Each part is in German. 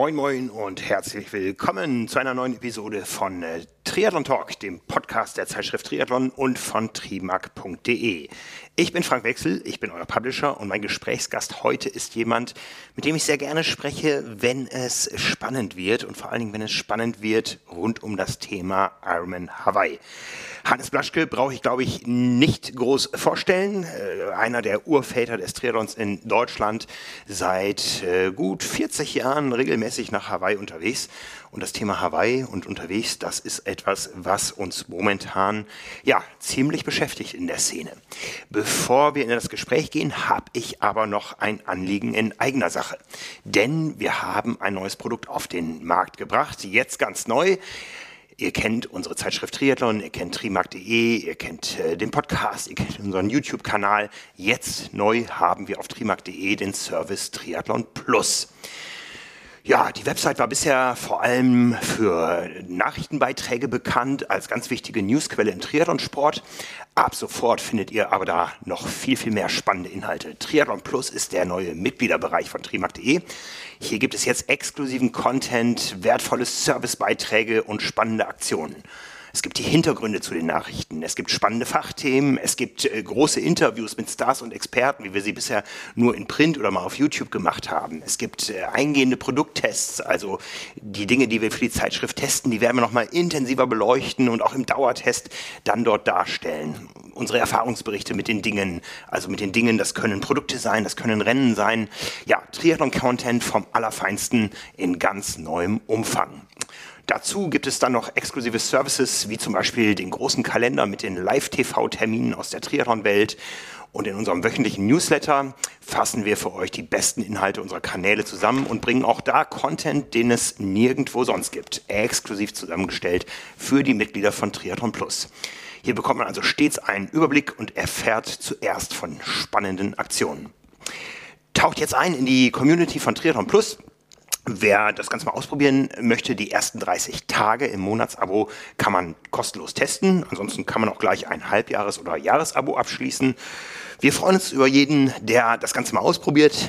moin moin und herzlich willkommen zu einer neuen Episode von äh, Triathlon Talk, dem Podcast der Zeitschrift Triathlon und von trimark.de. Ich bin Frank Wechsel, ich bin euer Publisher und mein Gesprächsgast heute ist jemand, mit dem ich sehr gerne spreche, wenn es spannend wird und vor allen Dingen, wenn es spannend wird rund um das Thema Ironman Hawaii. Hannes Blaschke brauche ich, glaube ich, nicht groß vorstellen. Äh, einer der Urväter des Triathlons in Deutschland, seit äh, gut 40 Jahren regelmäßig nach Hawaii unterwegs. Und das Thema Hawaii und unterwegs, das ist etwas, was uns momentan ja ziemlich beschäftigt in der Szene. Bevor wir in das Gespräch gehen, habe ich aber noch ein Anliegen in eigener Sache. Denn wir haben ein neues Produkt auf den Markt gebracht, jetzt ganz neu. Ihr kennt unsere Zeitschrift Triathlon, ihr kennt trimark.de, ihr kennt äh, den Podcast, ihr kennt unseren YouTube-Kanal. Jetzt neu haben wir auf trimark.de den Service Triathlon Plus. Ja, die Website war bisher vor allem für Nachrichtenbeiträge bekannt, als ganz wichtige Newsquelle im Triathlonsport. Ab sofort findet ihr aber da noch viel, viel mehr spannende Inhalte. Triathlon Plus ist der neue Mitgliederbereich von trimark.de. Hier gibt es jetzt exklusiven Content, wertvolle Servicebeiträge und spannende Aktionen. Es gibt die Hintergründe zu den Nachrichten. Es gibt spannende Fachthemen. Es gibt äh, große Interviews mit Stars und Experten, wie wir sie bisher nur in Print oder mal auf YouTube gemacht haben. Es gibt äh, eingehende Produkttests, also die Dinge, die wir für die Zeitschrift testen, die werden wir nochmal intensiver beleuchten und auch im Dauertest dann dort darstellen. Unsere Erfahrungsberichte mit den Dingen, also mit den Dingen, das können Produkte sein, das können Rennen sein. Ja, Triathlon-Content vom Allerfeinsten in ganz neuem Umfang. Dazu gibt es dann noch exklusive Services, wie zum Beispiel den großen Kalender mit den Live-TV-Terminen aus der Triathlon-Welt. Und in unserem wöchentlichen Newsletter fassen wir für euch die besten Inhalte unserer Kanäle zusammen und bringen auch da Content, den es nirgendwo sonst gibt, exklusiv zusammengestellt für die Mitglieder von Triathlon Plus. Hier bekommt man also stets einen Überblick und erfährt zuerst von spannenden Aktionen. Taucht jetzt ein in die Community von Triathlon Plus. Wer das Ganze mal ausprobieren möchte, die ersten 30 Tage im Monatsabo kann man kostenlos testen. Ansonsten kann man auch gleich ein Halbjahres- oder Jahresabo abschließen. Wir freuen uns über jeden, der das Ganze mal ausprobiert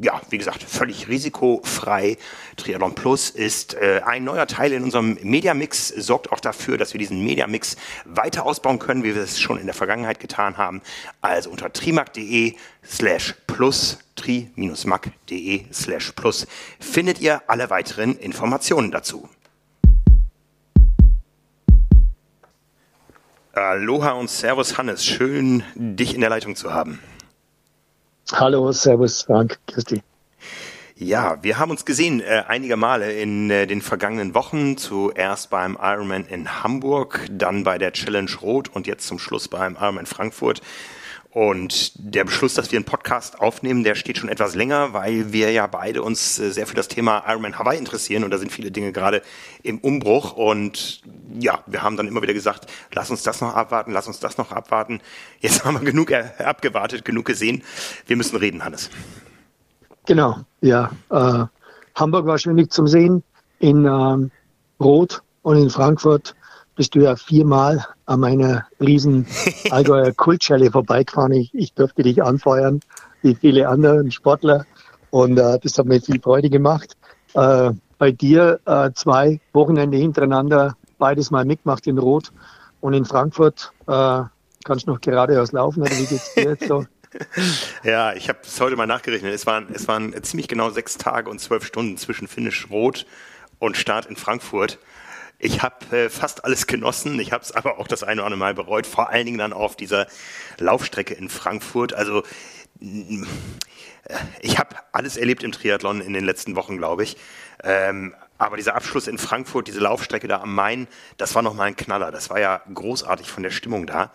ja, wie gesagt, völlig risikofrei. Triathlon Plus ist äh, ein neuer Teil in unserem Mediamix, sorgt auch dafür, dass wir diesen Mediamix weiter ausbauen können, wie wir es schon in der Vergangenheit getan haben. Also unter trimac.de slash plus, tri-mac.de slash plus findet ihr alle weiteren Informationen dazu. Aloha und Servus Hannes, schön dich in der Leitung zu haben. Hallo, Servus, Frank, Christi. Ja, wir haben uns gesehen äh, einige Male in äh, den vergangenen Wochen. Zuerst beim Ironman in Hamburg, dann bei der Challenge Rot und jetzt zum Schluss beim Ironman Frankfurt. Und der Beschluss, dass wir einen Podcast aufnehmen, der steht schon etwas länger, weil wir ja beide uns äh, sehr für das Thema Ironman Hawaii interessieren und da sind viele Dinge gerade im Umbruch. Und ja, wir haben dann immer wieder gesagt, lass uns das noch abwarten, lass uns das noch abwarten. Jetzt haben wir genug äh, abgewartet, genug gesehen. Wir müssen reden, Hannes. Genau, ja. Äh, Hamburg war schwierig zum Sehen, in ähm, Rot und in Frankfurt bist du ja viermal an meiner riesen Allgäuer Kultschelle vorbeigefahren. Ich, ich durfte dich anfeuern, wie viele andere Sportler. Und äh, das hat mir viel Freude gemacht. Äh, bei dir äh, zwei Wochenende hintereinander, beides mal mitgemacht in Rot und in Frankfurt. Äh, kannst du noch geradeaus laufen oder wie geht's dir jetzt so? Ja, ich habe es heute mal nachgerechnet. Es waren, es waren ziemlich genau sechs Tage und zwölf Stunden zwischen Finish Rot und Start in Frankfurt. Ich habe äh, fast alles genossen. Ich habe es aber auch das eine oder andere Mal bereut. Vor allen Dingen dann auf dieser Laufstrecke in Frankfurt. Also äh, ich habe alles erlebt im Triathlon in den letzten Wochen, glaube ich. Ähm, aber dieser Abschluss in Frankfurt, diese Laufstrecke da am Main, das war nochmal ein Knaller. Das war ja großartig von der Stimmung da.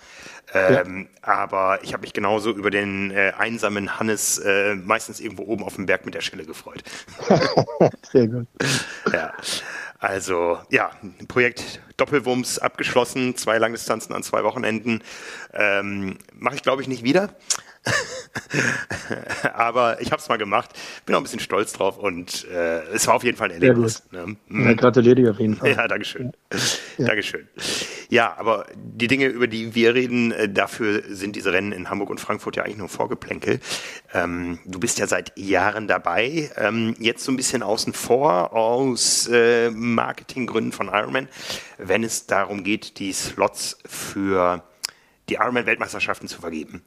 Ähm, ja. Aber ich habe mich genauso über den äh, einsamen Hannes äh, meistens irgendwo oben auf dem Berg mit der Schelle gefreut. Sehr gut. Ja. Also ja, Projekt Doppelwumms abgeschlossen, zwei Langdistanzen an zwei Wochenenden. Ähm, Mache ich, glaube ich, nicht wieder. Aber ich habe es mal gemacht, bin auch ein bisschen stolz drauf und äh, es war auf jeden Fall ein Erlebnis. Ne? Mhm. Ja, gratuliere dir auf jeden Fall. Ja, Dankeschön. Ja. Dankeschön. Ja, aber die Dinge, über die wir reden, äh, dafür sind diese Rennen in Hamburg und Frankfurt ja eigentlich nur Vorgeplänkel. Ähm, du bist ja seit Jahren dabei, ähm, jetzt so ein bisschen außen vor aus äh, Marketinggründen von Ironman, wenn es darum geht, die Slots für die Ironman-Weltmeisterschaften zu vergeben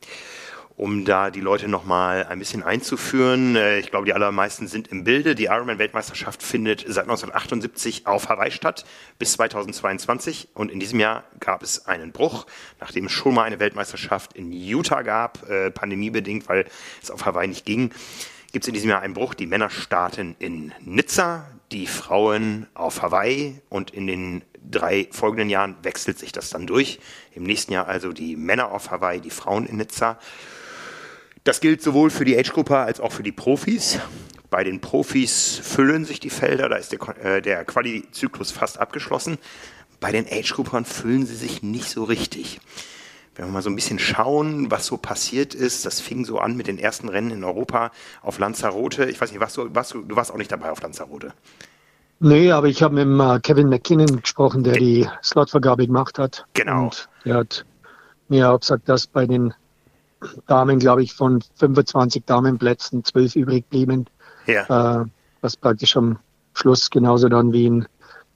um da die Leute nochmal ein bisschen einzuführen. Äh, ich glaube, die allermeisten sind im Bilde. Die Ironman-Weltmeisterschaft findet seit 1978 auf Hawaii statt bis 2022. Und in diesem Jahr gab es einen Bruch, nachdem es schon mal eine Weltmeisterschaft in Utah gab, äh, pandemiebedingt, weil es auf Hawaii nicht ging. Gibt es in diesem Jahr einen Bruch. Die Männer starten in Nizza, die Frauen auf Hawaii und in den drei folgenden Jahren wechselt sich das dann durch. Im nächsten Jahr also die Männer auf Hawaii, die Frauen in Nizza. Das gilt sowohl für die Age-Gruppe als auch für die Profis. Bei den Profis füllen sich die Felder, da ist der, äh, der Quali-Zyklus fast abgeschlossen. Bei den Age-Gruppern füllen sie sich nicht so richtig. Wenn wir mal so ein bisschen schauen, was so passiert ist, das fing so an mit den ersten Rennen in Europa auf Lanzarote. Ich weiß nicht, warst du, warst du, du warst auch nicht dabei auf Lanzarote. Nee, aber ich habe mit äh, Kevin McKinnon gesprochen, der die Slotvergabe gemacht hat. Genau. Und er hat mir auch gesagt, dass bei den Damen, glaube ich, von 25 Damenplätzen 12 übrig blieben. Ja. Äh, was praktisch am Schluss genauso dann wie in,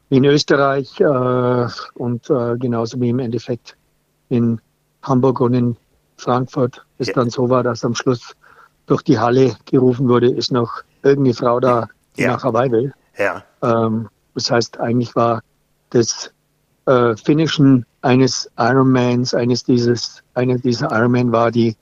wie in Österreich äh, und äh, genauso wie im Endeffekt in Hamburg und in Frankfurt es ja. dann so war, dass am Schluss durch die Halle gerufen wurde, ist noch irgendeine Frau da, die ja. nach Hawaii will. Ja. Ähm, das heißt, eigentlich war das äh, Finishen eines Ironmans, eines dieses, einer dieser Ironman war die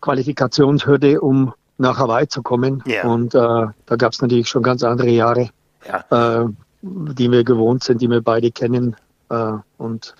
Qualifikationshürde, um nach Hawaii zu kommen. Yeah. Und äh, da gab es natürlich schon ganz andere Jahre, ja. äh, die wir gewohnt sind, die wir beide kennen. Äh, und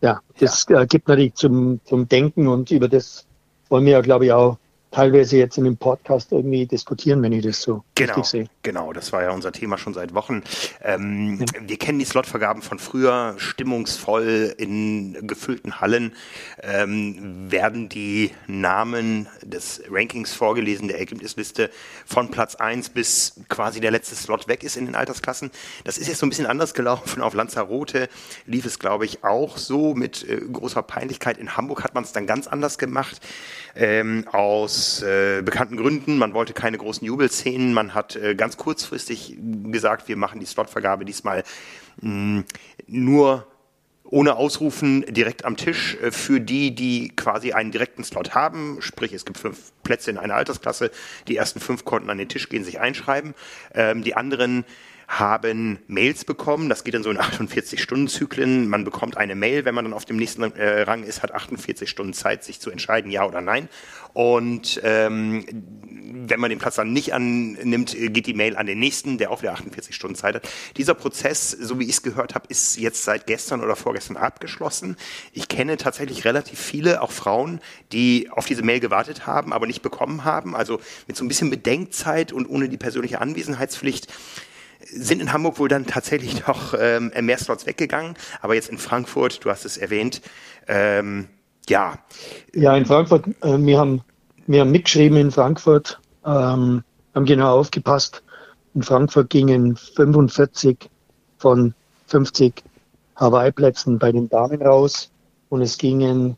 ja, das ja. Äh, gibt natürlich zum, zum Denken und über das wollen wir ja, glaube ich, auch teilweise jetzt in dem Podcast irgendwie diskutieren, wenn ich das so genau, richtig sehe. Genau, das war ja unser Thema schon seit Wochen. Ähm, ja. Wir kennen die Slotvergaben von früher, stimmungsvoll in gefüllten Hallen ähm, werden die Namen des Rankings vorgelesen, der Ergebnisliste von Platz 1 bis quasi der letzte Slot weg ist in den Altersklassen. Das ist jetzt so ein bisschen anders gelaufen. Auf Lanzarote lief es, glaube ich, auch so mit äh, großer Peinlichkeit. In Hamburg hat man es dann ganz anders gemacht. Ähm, aus aus äh, bekannten Gründen. Man wollte keine großen Jubelszenen. Man hat äh, ganz kurzfristig gesagt, wir machen die Slotvergabe diesmal mh, nur ohne Ausrufen direkt am Tisch äh, für die, die quasi einen direkten Slot haben. Sprich, es gibt fünf Plätze in einer Altersklasse. Die ersten fünf konnten an den Tisch gehen, sich einschreiben. Ähm, die anderen haben Mails bekommen. Das geht in so in 48-Stunden-Zyklen. Man bekommt eine Mail, wenn man dann auf dem nächsten äh, Rang ist, hat 48 Stunden Zeit, sich zu entscheiden, ja oder nein. Und ähm, wenn man den Platz dann nicht annimmt, geht die Mail an den nächsten, der auch wieder 48 Stunden Zeit hat. Dieser Prozess, so wie ich es gehört habe, ist jetzt seit gestern oder vorgestern abgeschlossen. Ich kenne tatsächlich relativ viele, auch Frauen, die auf diese Mail gewartet haben, aber nicht bekommen haben. Also mit so ein bisschen Bedenkzeit und ohne die persönliche Anwesenheitspflicht sind in Hamburg wohl dann tatsächlich noch ähm, mehr Slots weggegangen, aber jetzt in Frankfurt, du hast es erwähnt, ähm, ja. Ja, in Frankfurt, äh, wir, haben, wir haben mitgeschrieben in Frankfurt, ähm, haben genau aufgepasst. In Frankfurt gingen 45 von 50 Hawaii-Plätzen bei den Damen raus und es gingen,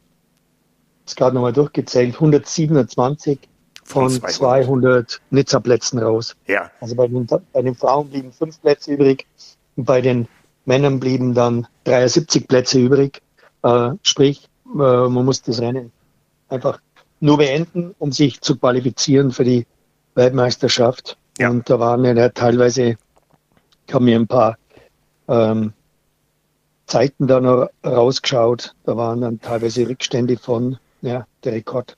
ist gerade nochmal durchgezählt, 127 von 200, 200 Nizza-Plätzen raus. Ja. Also bei den, bei den Frauen blieben fünf Plätze übrig und bei den Männern blieben dann 73 Plätze übrig. Äh, sprich, äh, man muss das Rennen einfach nur beenden, um sich zu qualifizieren für die Weltmeisterschaft. Ja. Und da waren ja teilweise, ich habe mir ein paar ähm, Zeiten da noch rausgeschaut. Da waren dann teilweise Rückstände von, ja, der Rekord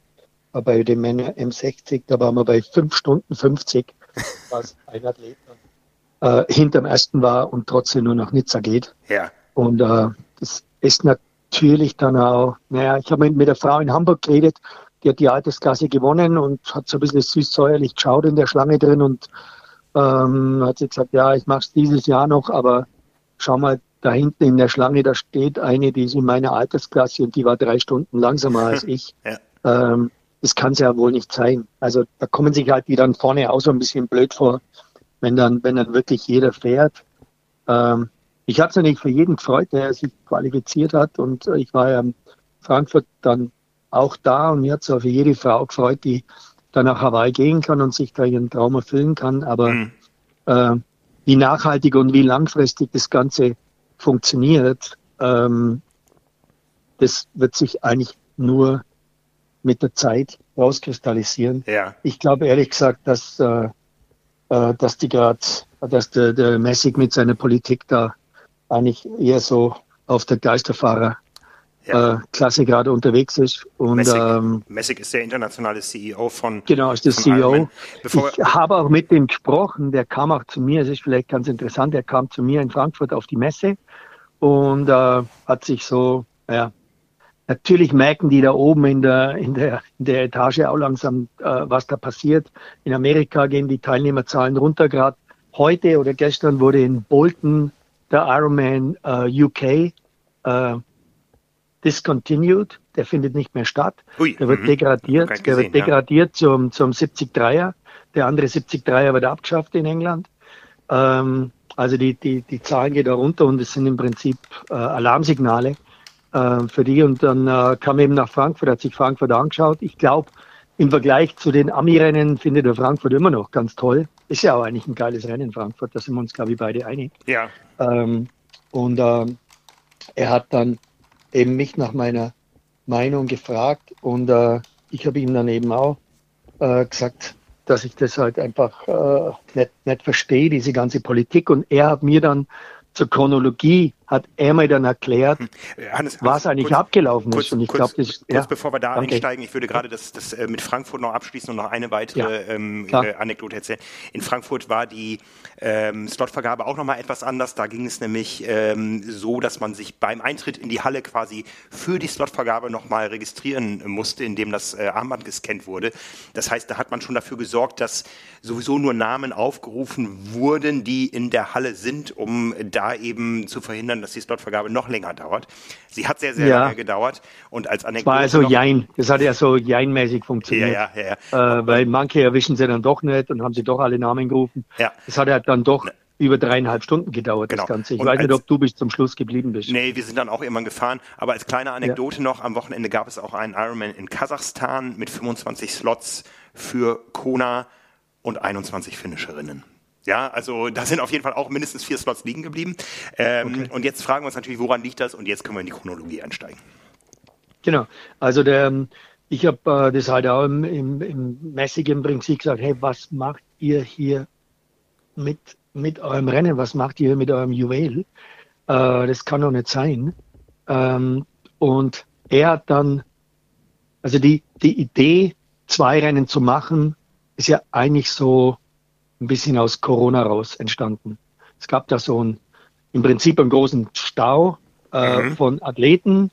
bei dem Männer M60, da waren wir bei 5 Stunden 50, was ein Athlet äh, hinterm ersten war und trotzdem nur nach Nizza geht. Ja. Und äh, das ist natürlich dann auch, naja, ich habe mit, mit der Frau in Hamburg geredet, die hat die Altersklasse gewonnen und hat so ein bisschen süß-säuerlich geschaut in der Schlange drin und ähm, hat sie gesagt, ja, ich mache es dieses Jahr noch, aber schau mal, da hinten in der Schlange, da steht eine, die ist in meiner Altersklasse und die war drei Stunden langsamer als ich. ja. ähm, das kann es ja wohl nicht sein. Also da kommen sich halt die dann vorne auch so ein bisschen blöd vor, wenn dann, wenn dann wirklich jeder fährt. Ähm, ich habe es natürlich für jeden gefreut, der sich qualifiziert hat. Und äh, ich war ja in Frankfurt dann auch da und mir hat es auch für jede Frau gefreut, die dann nach Hawaii gehen kann und sich da ihren Traum erfüllen kann. Aber mhm. äh, wie nachhaltig und wie langfristig das Ganze funktioniert, ähm, das wird sich eigentlich nur mit der Zeit rauskristallisieren. Ja. Ich glaube ehrlich gesagt, dass, äh, äh dass die gerade, dass der, der Messig mit seiner Politik da eigentlich eher so auf der Geisterfahrer ja. äh, Klasse gerade unterwegs ist. Und, Messig, ähm, Messig ist der internationale CEO von. Genau, ist der CEO. ich habe auch mit dem gesprochen, der kam auch zu mir, es ist vielleicht ganz interessant, er kam zu mir in Frankfurt auf die Messe und äh, hat sich so, ja, natürlich merken die da oben in der, in der, in der Etage auch langsam, äh, was da passiert. In Amerika gehen die Teilnehmerzahlen runter. Gerade heute oder gestern wurde in Bolton der Ironman äh, UK äh, discontinued, der findet nicht mehr statt. Ui, der wird mhm. degradiert, der gesehen, wird degradiert ja. zum, zum 70-3er. Der andere 70-3er wird abgeschafft in England. Ähm, also die, die, die Zahlen gehen da runter und es sind im Prinzip äh, Alarmsignale äh, für die. Und dann äh, kam eben nach Frankfurt, hat sich Frankfurt angeschaut. Ich glaube, im Vergleich zu den Ami-Rennen findet er Frankfurt immer noch ganz toll. Ist ja auch eigentlich ein geiles Rennen in Frankfurt, da sind wir uns, glaube ich, beide einig. Ja. Ähm, und ähm, er hat dann eben mich nach meiner Meinung gefragt und äh, ich habe ihm dann eben auch äh, gesagt, dass ich das halt einfach äh, nicht, nicht verstehe, diese ganze Politik. Und er hat mir dann zur Chronologie hat er mir dann erklärt, hm. Hannes, was eigentlich kurz, abgelaufen kurz, ist. Und ich glaube, das kurz ja, bevor wir da danke. einsteigen, ich würde gerade das, das äh, mit Frankfurt noch abschließen und noch eine weitere ja, ähm, äh, Anekdote erzählen. In Frankfurt war die ähm, Slotvergabe auch nochmal etwas anders. Da ging es nämlich ähm, so, dass man sich beim Eintritt in die Halle quasi für die Slotvergabe nochmal registrieren musste, indem das äh, Armband gescannt wurde. Das heißt, da hat man schon dafür gesorgt, dass sowieso nur Namen aufgerufen wurden, die in der Halle sind, um da eben zu verhindern, dass die Slotvergabe noch länger dauert. Sie hat sehr, sehr ja. lange gedauert und als Anekdote. war also Jein. Das hat ja so Jein-mäßig funktioniert. Ja, ja, ja. Äh, weil manche erwischen sie dann doch nicht und haben sie doch alle Namen gerufen. Ja. Das hat ja dann doch ne. über dreieinhalb Stunden gedauert, genau. das Ganze. Ich und weiß nicht, ob du bis zum Schluss geblieben bist. Nee, wir sind dann auch irgendwann gefahren. Aber als kleine Anekdote ja. noch, am Wochenende gab es auch einen Ironman in Kasachstan mit 25 Slots für Kona und 21 Finisherinnen. Ja, also da sind auf jeden Fall auch mindestens vier Slots liegen geblieben. Ähm, okay. Und jetzt fragen wir uns natürlich, woran liegt das? Und jetzt können wir in die Chronologie einsteigen. Genau. Also der, ich habe äh, das halt auch im, im, im mäßigen Prinzip gesagt, hey, was macht ihr hier mit, mit eurem Rennen? Was macht ihr mit eurem Juwel? Äh, das kann doch nicht sein. Ähm, und er hat dann, also die, die Idee, zwei Rennen zu machen, ist ja eigentlich so ein bisschen aus Corona raus entstanden. Es gab da so ein, im Prinzip einen großen Stau äh, mhm. von Athleten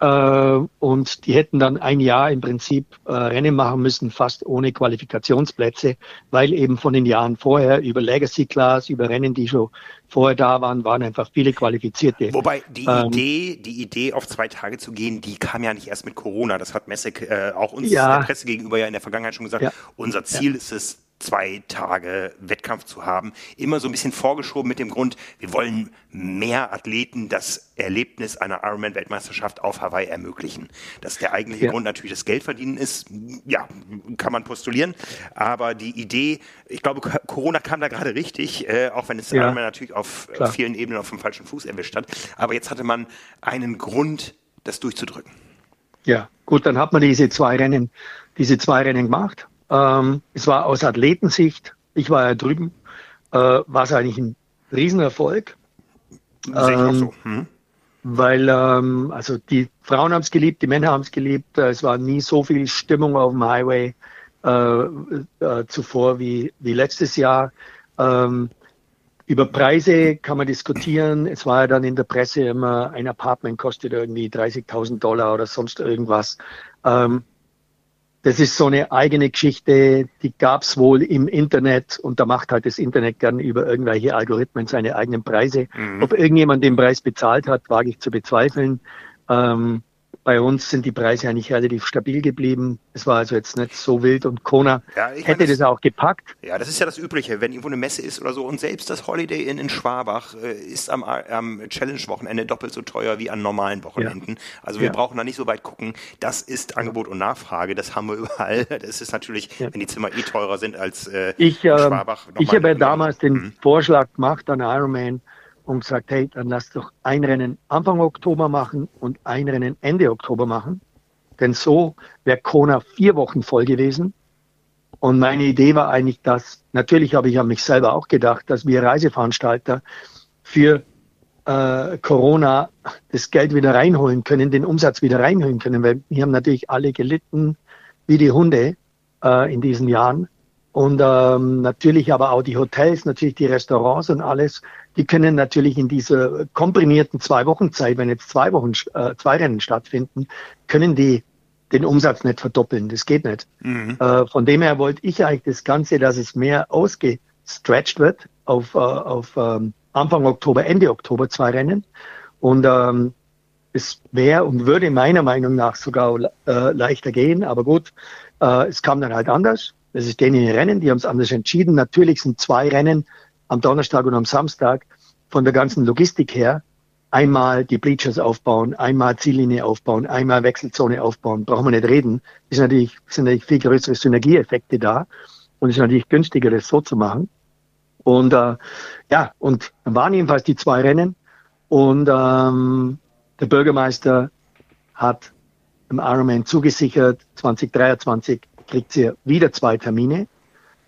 äh, und die hätten dann ein Jahr im Prinzip äh, Rennen machen müssen, fast ohne Qualifikationsplätze, weil eben von den Jahren vorher über Legacy Class, über Rennen, die schon vorher da waren, waren einfach viele Qualifizierte. Wobei die ähm, Idee, die Idee auf zwei Tage zu gehen, die kam ja nicht erst mit Corona. Das hat Messek äh, auch uns ja, der Presse gegenüber ja in der Vergangenheit schon gesagt. Ja, Unser Ziel ja. ist es, zwei Tage Wettkampf zu haben. Immer so ein bisschen vorgeschoben mit dem Grund, wir wollen mehr Athleten das Erlebnis einer Ironman-Weltmeisterschaft auf Hawaii ermöglichen. Dass der eigentliche ja. Grund natürlich das Geldverdienen ist, ja, kann man postulieren. Aber die Idee, ich glaube, Corona kam da gerade richtig, äh, auch wenn es ja. Ironman natürlich auf Klar. vielen Ebenen auf dem falschen Fuß erwischt hat. Aber jetzt hatte man einen Grund, das durchzudrücken. Ja, gut, dann hat man diese zwei Rennen, diese zwei Rennen gemacht ähm, es war aus Athletensicht, ich war ja drüben, äh, war es eigentlich ein Riesenerfolg. Ähm, so. hm. Weil ähm, also die Frauen haben es geliebt, die Männer haben es geliebt. Äh, es war nie so viel Stimmung auf dem Highway äh, äh, zuvor wie, wie letztes Jahr. Ähm, über Preise kann man diskutieren. Es war ja dann in der Presse immer, ein Apartment kostet irgendwie 30.000 Dollar oder sonst irgendwas. Ähm, das ist so eine eigene Geschichte, die gab's wohl im Internet und da macht halt das Internet gern über irgendwelche Algorithmen seine eigenen Preise. Mhm. Ob irgendjemand den Preis bezahlt hat, wage ich zu bezweifeln. Ähm, bei uns sind die Preise eigentlich relativ stabil geblieben. Es war also jetzt nicht so wild und Kona ja, hätte meine, das, das, auch gepackt. Ja, das ist ja das Übliche, wenn irgendwo eine Messe ist oder so und selbst das Holiday Inn in Schwabach äh, ist am, am Challenge-Wochenende doppelt so teuer wie an normalen Wochenenden. Ja. Also wir ja. brauchen da nicht so weit gucken. Das ist Angebot und Nachfrage, das haben wir überall. Das ist natürlich, wenn die Zimmer eh teurer sind als äh, ich, äh, Schwabach. Ich habe ja damals den mhm. Vorschlag gemacht an Ironman, und gesagt, hey, dann lass doch ein Rennen Anfang Oktober machen und ein Rennen Ende Oktober machen. Denn so wäre Kona vier Wochen voll gewesen. Und meine Idee war eigentlich, dass, natürlich habe ich an mich selber auch gedacht, dass wir Reiseveranstalter für äh, Corona das Geld wieder reinholen können, den Umsatz wieder reinholen können, weil wir haben natürlich alle gelitten wie die Hunde äh, in diesen Jahren. Und ähm, natürlich aber auch die Hotels, natürlich die Restaurants und alles, die können natürlich in dieser komprimierten zwei Wochen Zeit, wenn jetzt zwei Wochen, äh, zwei Rennen stattfinden, können die den Umsatz nicht verdoppeln. Das geht nicht. Mhm. Äh, von dem her wollte ich eigentlich das Ganze, dass es mehr ausgestretched wird auf, äh, auf ähm, Anfang Oktober, Ende Oktober zwei Rennen. Und ähm, es wäre und würde meiner Meinung nach sogar äh, leichter gehen. Aber gut, äh, es kam dann halt anders. Das ist denen Rennen, die haben es anders entschieden. Natürlich sind zwei Rennen am Donnerstag und am Samstag von der ganzen Logistik her. Einmal die Bleachers aufbauen, einmal Ziellinie aufbauen, einmal Wechselzone aufbauen, brauchen wir nicht reden. Ist natürlich, sind natürlich viel größere Synergieeffekte da und es ist natürlich günstiger, das so zu machen. Und äh, ja, und dann waren jedenfalls die zwei Rennen und ähm, der Bürgermeister hat im Ironman zugesichert, 2023 kriegt sie wieder zwei Termine.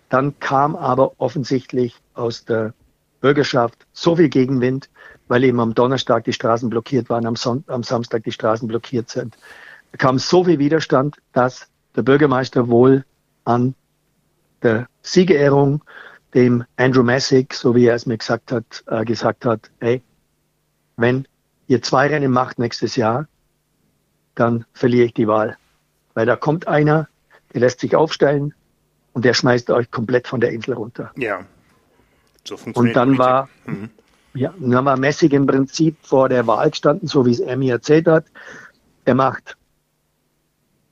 Dann kam aber offensichtlich aus der Bürgerschaft so viel Gegenwind, weil eben am Donnerstag die Straßen blockiert waren, am, Son am Samstag die Straßen blockiert sind. Da kam so viel Widerstand, dass der Bürgermeister wohl an der Siegerehrung dem Andrew Messick, so wie er es mir gesagt hat, äh, gesagt hat, hey, wenn ihr zwei Rennen macht nächstes Jahr, dann verliere ich die Wahl. Weil da kommt einer, der lässt sich aufstellen und der schmeißt euch komplett von der Insel runter. Ja. So funktioniert Und dann war, mhm. ja, dann war Messig im Prinzip vor der Wahl gestanden, so wie es er mir erzählt hat. Er macht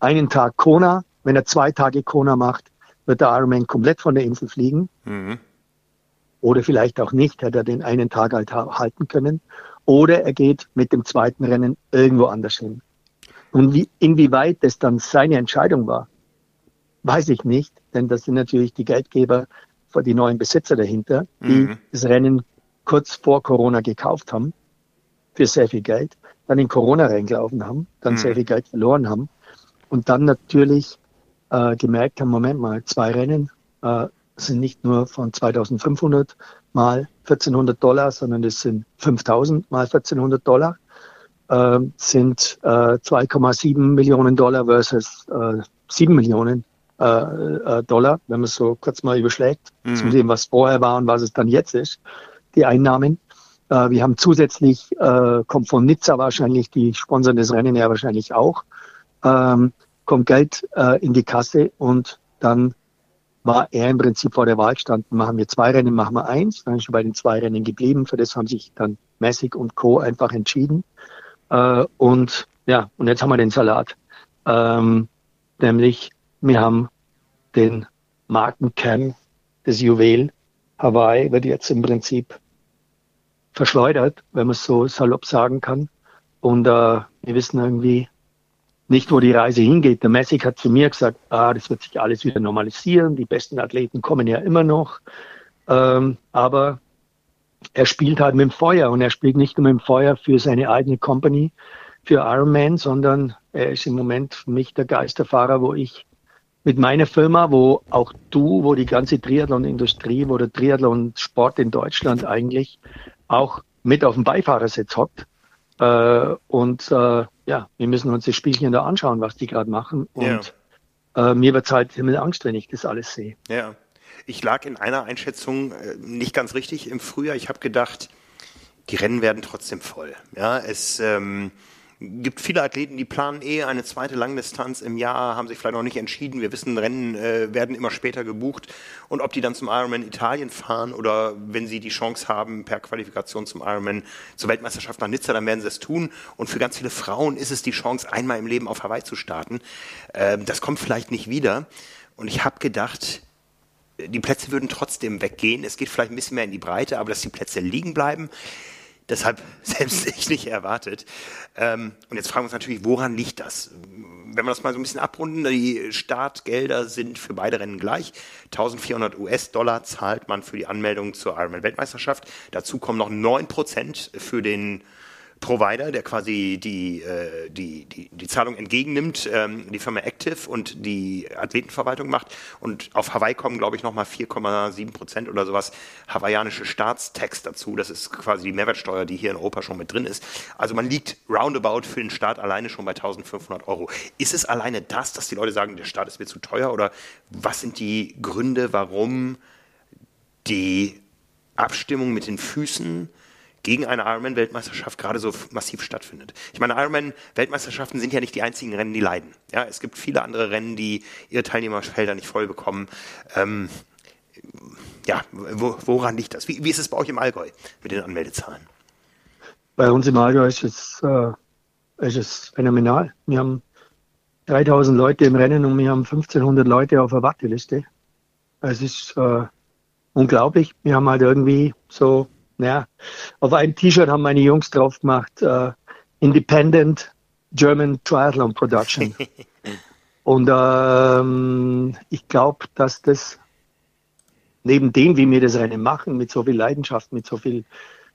einen Tag Kona. Wenn er zwei Tage Kona macht, wird der Ironman komplett von der Insel fliegen. Mhm. Oder vielleicht auch nicht, hätte er den einen Tag halt halten können. Oder er geht mit dem zweiten Rennen irgendwo anders hin. Und wie, inwieweit das dann seine Entscheidung war, weiß ich nicht, denn das sind natürlich die Geldgeber, die neuen Besitzer dahinter, die mhm. das Rennen kurz vor Corona gekauft haben für sehr viel Geld, dann in Corona reingelaufen haben, dann mhm. sehr viel Geld verloren haben und dann natürlich äh, gemerkt haben, Moment mal, zwei Rennen äh, sind nicht nur von 2500 mal 1400 Dollar, sondern das sind 5000 mal 1400 Dollar, äh, sind 2,7 Millionen Dollar versus 7 Millionen äh, äh, Dollar, wenn man es so kurz mal überschlägt, mhm. zum sehen, was vorher war und was es dann jetzt ist, die Einnahmen. Äh, wir haben zusätzlich, äh, kommt von Nizza wahrscheinlich, die sponsern das Rennen ja wahrscheinlich auch, ähm, kommt Geld äh, in die Kasse und dann war er im Prinzip vor der Wahl gestanden, machen wir zwei Rennen, machen wir eins. Dann ist er bei den zwei Rennen geblieben. Für das haben sich dann Messig und Co. einfach entschieden. Äh, und ja, und jetzt haben wir den Salat. Ähm, nämlich wir haben den Markenkern des Juwel Hawaii, wird jetzt im Prinzip verschleudert, wenn man es so salopp sagen kann. Und äh, wir wissen irgendwie nicht, wo die Reise hingeht. Der Messig hat zu mir gesagt, ah, das wird sich alles wieder normalisieren. Die besten Athleten kommen ja immer noch. Ähm, aber er spielt halt mit dem Feuer und er spielt nicht nur mit dem Feuer für seine eigene Company, für Ironman, sondern er ist im Moment für mich der Geisterfahrer, wo ich mit meiner Firma, wo auch du, wo die ganze Triathlon-Industrie, wo der Triathlon-Sport in Deutschland eigentlich auch mit auf dem Beifahrersitz hockt. Äh, und äh, ja, wir müssen uns das Spielchen da anschauen, was die gerade machen. Und ja. äh, mir wird halt Himmelangst, wenn ich das alles sehe. Ja, ich lag in einer Einschätzung äh, nicht ganz richtig im Frühjahr. Ich habe gedacht, die Rennen werden trotzdem voll. Ja, es ähm, gibt viele Athleten, die planen eh eine zweite Langdistanz im Jahr, haben sich vielleicht noch nicht entschieden. Wir wissen, Rennen äh, werden immer später gebucht. Und ob die dann zum Ironman Italien fahren oder wenn sie die Chance haben, per Qualifikation zum Ironman zur Weltmeisterschaft nach Nizza, dann werden sie es tun. Und für ganz viele Frauen ist es die Chance, einmal im Leben auf Hawaii zu starten. Ähm, das kommt vielleicht nicht wieder. Und ich habe gedacht, die Plätze würden trotzdem weggehen. Es geht vielleicht ein bisschen mehr in die Breite, aber dass die Plätze liegen bleiben, deshalb selbst ich nicht erwartet. Ähm, und jetzt fragen wir uns natürlich, woran liegt das? Wenn wir das mal so ein bisschen abrunden, die Startgelder sind für beide Rennen gleich. 1400 US-Dollar zahlt man für die Anmeldung zur Ironman-Weltmeisterschaft. Dazu kommen noch 9 Prozent für den Provider, der quasi die, äh, die, die, die Zahlung entgegennimmt, ähm, die Firma Active und die Athletenverwaltung macht. Und auf Hawaii kommen, glaube ich, nochmal 4,7 Prozent oder sowas hawaiianische Staatstax dazu. Das ist quasi die Mehrwertsteuer, die hier in Europa schon mit drin ist. Also man liegt roundabout für den Staat alleine schon bei 1500 Euro. Ist es alleine das, dass die Leute sagen, der Staat ist mir zu teuer? Oder was sind die Gründe, warum die Abstimmung mit den Füßen gegen eine Ironman-Weltmeisterschaft gerade so massiv stattfindet. Ich meine, Ironman-Weltmeisterschaften sind ja nicht die einzigen Rennen, die leiden. Ja, es gibt viele andere Rennen, die ihre Teilnehmerfelder nicht voll bekommen. Ähm, ja, wo, woran liegt das? Wie, wie, ist es bei euch im Allgäu mit den Anmeldezahlen? Bei uns im Allgäu ist es, äh, ist es phänomenal. Wir haben 3000 Leute im Rennen und wir haben 1500 Leute auf der Warteliste. Es ist äh, unglaublich. Wir haben halt irgendwie so ja, auf einem T-Shirt haben meine Jungs drauf gemacht, uh, Independent German Triathlon Production. Und ähm, ich glaube, dass das neben dem, wie wir das Rennen machen, mit so viel Leidenschaft, mit so viel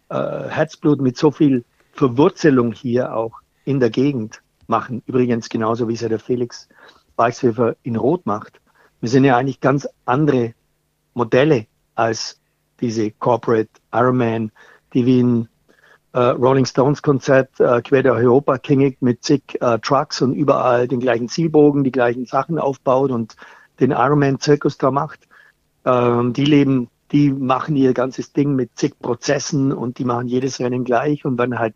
äh, Herzblut, mit so viel Verwurzelung hier auch in der Gegend machen. Übrigens genauso wie es ja der Felix Weichshöfer in Rot macht. Wir sind ja eigentlich ganz andere Modelle als diese Corporate Ironman, die wie ein äh, Rolling Stones Konzert äh, quer der Europa kingig mit zig äh, Trucks und überall den gleichen Zielbogen, die gleichen Sachen aufbaut und den Ironman-Zirkus da macht. Ähm, die leben, die machen ihr ganzes Ding mit zig Prozessen und die machen jedes Rennen gleich und dann halt,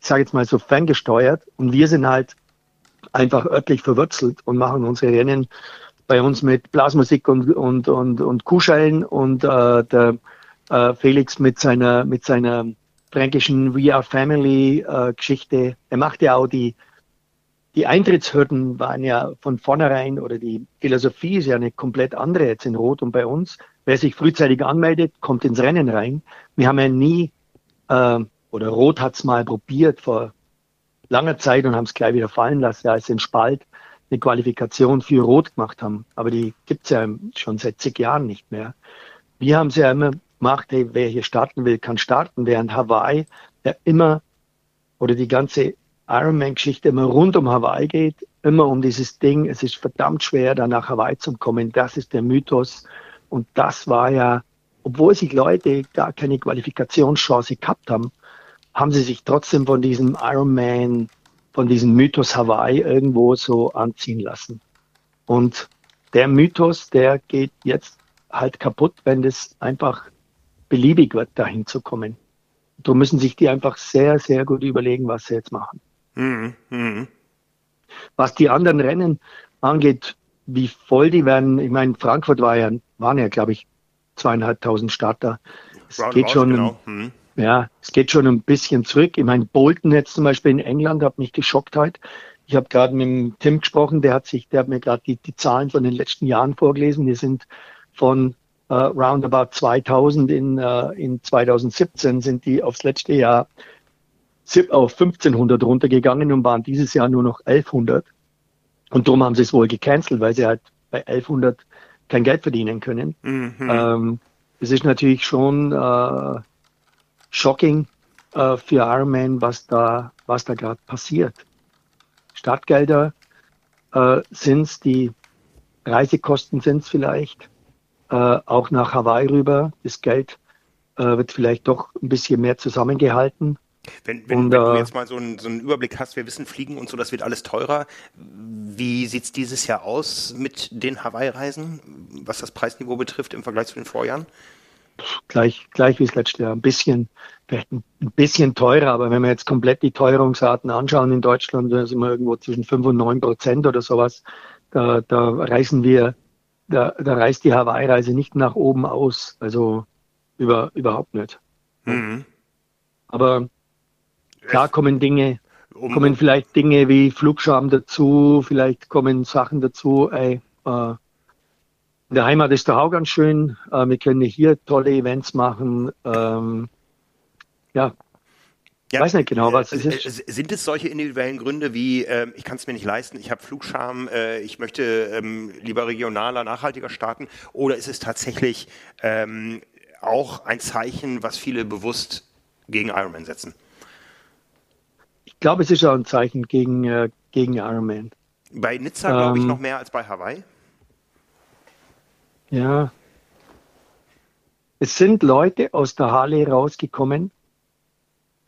ich sage jetzt mal so ferngesteuert und wir sind halt einfach örtlich verwurzelt und machen unsere Rennen bei uns mit Blasmusik und, und, und, und Kuhschellen und äh, der äh, Felix mit seiner, mit seiner fränkischen We Are Family äh, Geschichte. Er macht ja auch die, die Eintrittshürden waren ja von vornherein oder die Philosophie ist ja eine komplett andere jetzt in Rot und bei uns. Wer sich frühzeitig anmeldet, kommt ins Rennen rein. Wir haben ja nie, äh, oder Rot hat es mal probiert vor langer Zeit und haben es gleich wieder fallen lassen, als in Spalt eine Qualifikation für Rot gemacht haben. Aber die gibt's ja schon seit zig Jahren nicht mehr. Wir haben es ja immer macht, hey, wer hier starten will, kann starten, während Hawaii ja immer oder die ganze Ironman-Geschichte immer rund um Hawaii geht, immer um dieses Ding, es ist verdammt schwer, da nach Hawaii zu kommen. Das ist der Mythos. Und das war ja, obwohl sich Leute gar keine Qualifikationschance gehabt haben, haben sie sich trotzdem von diesem Ironman, von diesem Mythos Hawaii irgendwo so anziehen lassen. Und der Mythos, der geht jetzt halt kaputt, wenn das einfach beliebig wird, dahin zu kommen. Da müssen sich die einfach sehr, sehr gut überlegen, was sie jetzt machen. Mhm. Mhm. Was die anderen Rennen angeht, wie voll die werden, ich meine, Frankfurt war ja, waren ja, glaube ich, zweieinhalbtausend Starter. Es Round geht schon, genau. mhm. ja, es geht schon ein bisschen zurück. Ich meine, Bolton jetzt zum Beispiel in England hat mich geschockt heute. Ich habe gerade mit dem Tim gesprochen, der hat sich, der hat mir gerade die, die Zahlen von den letzten Jahren vorgelesen. Die sind von äh, roundabout 2000 in, äh, in 2017 sind die aufs letzte Jahr auf 1500 runtergegangen und waren dieses Jahr nur noch 1100. Und darum haben sie es wohl gecancelt, weil sie halt bei 1100 kein Geld verdienen können. Mhm. Ähm, es ist natürlich schon äh, shocking äh, für Ironman, was da, was da gerade passiert. Startgelder äh, sind es, die Reisekosten sind es vielleicht äh, auch nach Hawaii rüber. Das Geld äh, wird vielleicht doch ein bisschen mehr zusammengehalten. Wenn, wenn, und, wenn du äh, jetzt mal so einen, so einen, Überblick hast, wir wissen, Fliegen und so, das wird alles teurer. Wie sieht es dieses Jahr aus mit den Hawaii-Reisen, was das Preisniveau betrifft im Vergleich zu den Vorjahren? gleich, gleich wie das letzte Jahr. Ein bisschen, vielleicht ein, bisschen teurer, aber wenn wir jetzt komplett die Teuerungsarten anschauen in Deutschland, da sind wir irgendwo zwischen 5 und 9 Prozent oder sowas. Da, da reisen wir, da, da reist die Hawaii-Reise nicht nach oben aus. Also über, überhaupt nicht. Mhm. Aber klar kommen Dinge, um, kommen vielleicht Dinge wie Flugscham dazu, vielleicht kommen Sachen dazu, ey, äh, in der Heimat ist der auch ganz schön. Äh, wir können hier tolle Events machen. Ähm, ja, ja, weiß nicht genau, was es ist. Sind es solche individuellen Gründe wie, äh, ich kann es mir nicht leisten, ich habe Flugscham, äh, ich möchte ähm, lieber regionaler, nachhaltiger starten? Oder ist es tatsächlich ähm, auch ein Zeichen, was viele bewusst gegen Ironman setzen? Ich glaube, es ist auch ein Zeichen gegen, äh, gegen Ironman. Bei Nizza glaube ich ähm, noch mehr als bei Hawaii. Ja. Es sind Leute aus der Halle rausgekommen.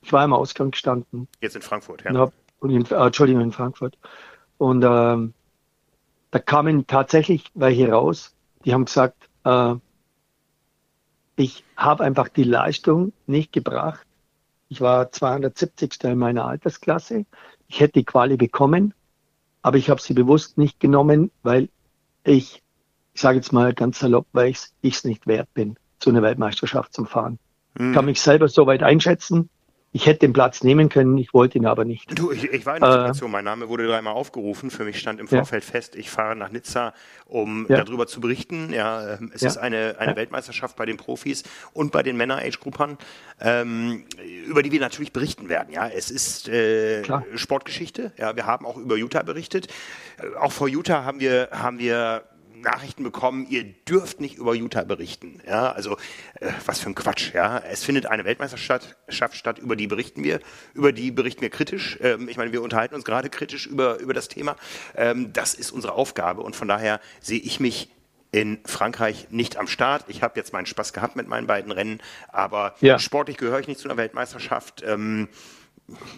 Ich war im Ausgang gestanden. Jetzt in Frankfurt, ja. Und hab, und in, äh, Entschuldigung, in Frankfurt. Und ähm, da kamen tatsächlich welche raus, die haben gesagt, äh, ich habe einfach die Leistung nicht gebracht. Ich war 270. in meiner Altersklasse. Ich hätte die Quali bekommen, aber ich habe sie bewusst nicht genommen, weil ich ich sage jetzt mal ganz salopp, weil ich es nicht wert bin, zu einer Weltmeisterschaft zu fahren. Mhm. Kann mich selber so weit einschätzen. Ich hätte den Platz nehmen können, ich wollte ihn aber nicht. Du, ich, ich war in der äh, Situation, mein Name wurde dreimal aufgerufen. Für mich stand im Vorfeld ja. fest, ich fahre nach Nizza, um ja. darüber zu berichten. Ja, ähm, es ja. ist eine, eine Weltmeisterschaft bei den Profis und bei den Männer-Age-Gruppern, ähm, über die wir natürlich berichten werden. Ja, es ist äh, Sportgeschichte. Ja, wir haben auch über Utah berichtet. Äh, auch vor Utah haben wir, haben wir Nachrichten bekommen, ihr dürft nicht über Utah berichten. Ja, also äh, was für ein Quatsch. Ja, es findet eine Weltmeisterschaft statt, über die berichten wir, über die berichten wir kritisch. Ähm, ich meine, wir unterhalten uns gerade kritisch über über das Thema. Ähm, das ist unsere Aufgabe und von daher sehe ich mich in Frankreich nicht am Start. Ich habe jetzt meinen Spaß gehabt mit meinen beiden Rennen, aber ja. sportlich gehöre ich nicht zu einer Weltmeisterschaft. Ähm,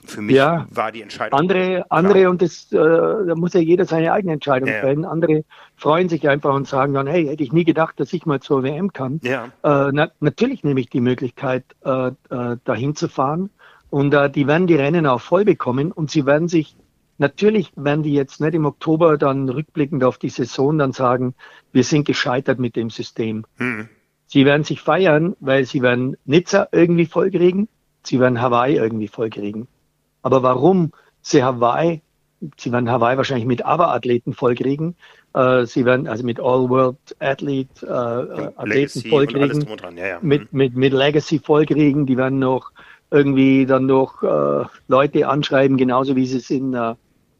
für mich ja, war die Entscheidung. Andere, andere und das, äh, da muss ja jeder seine eigene Entscheidung ja. fällen. Andere freuen sich einfach und sagen dann, hey, hätte ich nie gedacht, dass ich mal zur WM kann. Ja. Äh, na, natürlich nehme ich die Möglichkeit, äh, äh, dahin zu fahren. Und äh, die werden die Rennen auch voll bekommen und sie werden sich, natürlich werden die jetzt nicht im Oktober dann rückblickend auf die Saison dann sagen, wir sind gescheitert mit dem System. Hm. Sie werden sich feiern, weil sie werden Nizza irgendwie voll kriegen sie werden Hawaii irgendwie vollkriegen. Aber warum sie Hawaii, sie werden Hawaii wahrscheinlich mit AVA-Athleten vollkriegen, äh, sie werden also mit All-World Athlete äh, Athleten vollkriegen, ja, ja. Mit, mhm. mit, mit Legacy vollkriegen, die werden noch irgendwie dann noch äh, Leute anschreiben, genauso wie sie es in, äh,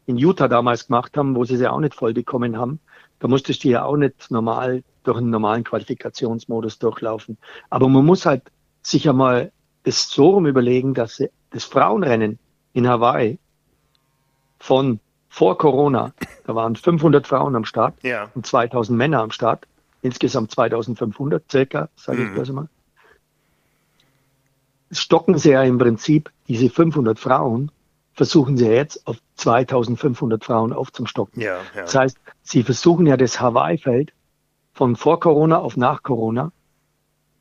in Utah damals gemacht haben, wo sie sie auch nicht voll bekommen haben. Da musstest du ja auch nicht normal durch einen normalen Qualifikationsmodus durchlaufen. Aber man muss halt sich einmal es so rum überlegen, dass das Frauenrennen in Hawaii von vor Corona, da waren 500 Frauen am Start ja. und 2000 Männer am Start, insgesamt 2500 circa, sage mhm. ich das mal. Stocken sie ja im Prinzip diese 500 Frauen, versuchen sie jetzt auf 2500 Frauen aufzustocken. Ja, ja. Das heißt, sie versuchen ja das Hawaii-Feld von vor Corona auf nach Corona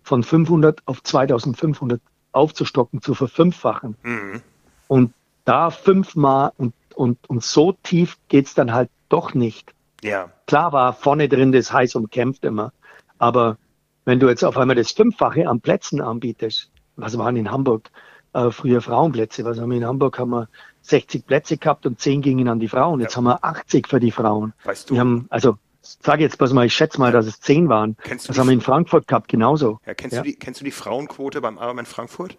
von 500 auf 2500 aufzustocken, zu verfünffachen. Mhm. Und da fünfmal und, und, und so tief geht's dann halt doch nicht. Ja. Klar war vorne drin das heiß umkämpft immer. Aber wenn du jetzt auf einmal das Fünffache an Plätzen anbietest, was waren in Hamburg äh, früher Frauenplätze, was haben wir in Hamburg haben wir 60 Plätze gehabt und 10 gingen an die Frauen. Jetzt ja. haben wir 80 für die Frauen. Weißt du? Wir haben, also sage jetzt pass mal, ich schätze mal, dass es 10 waren. Kennst das haben wir in Frankfurt gehabt, genauso. Ja, kennst, ja. Du die, kennst du die Frauenquote beim Ironman Frankfurt?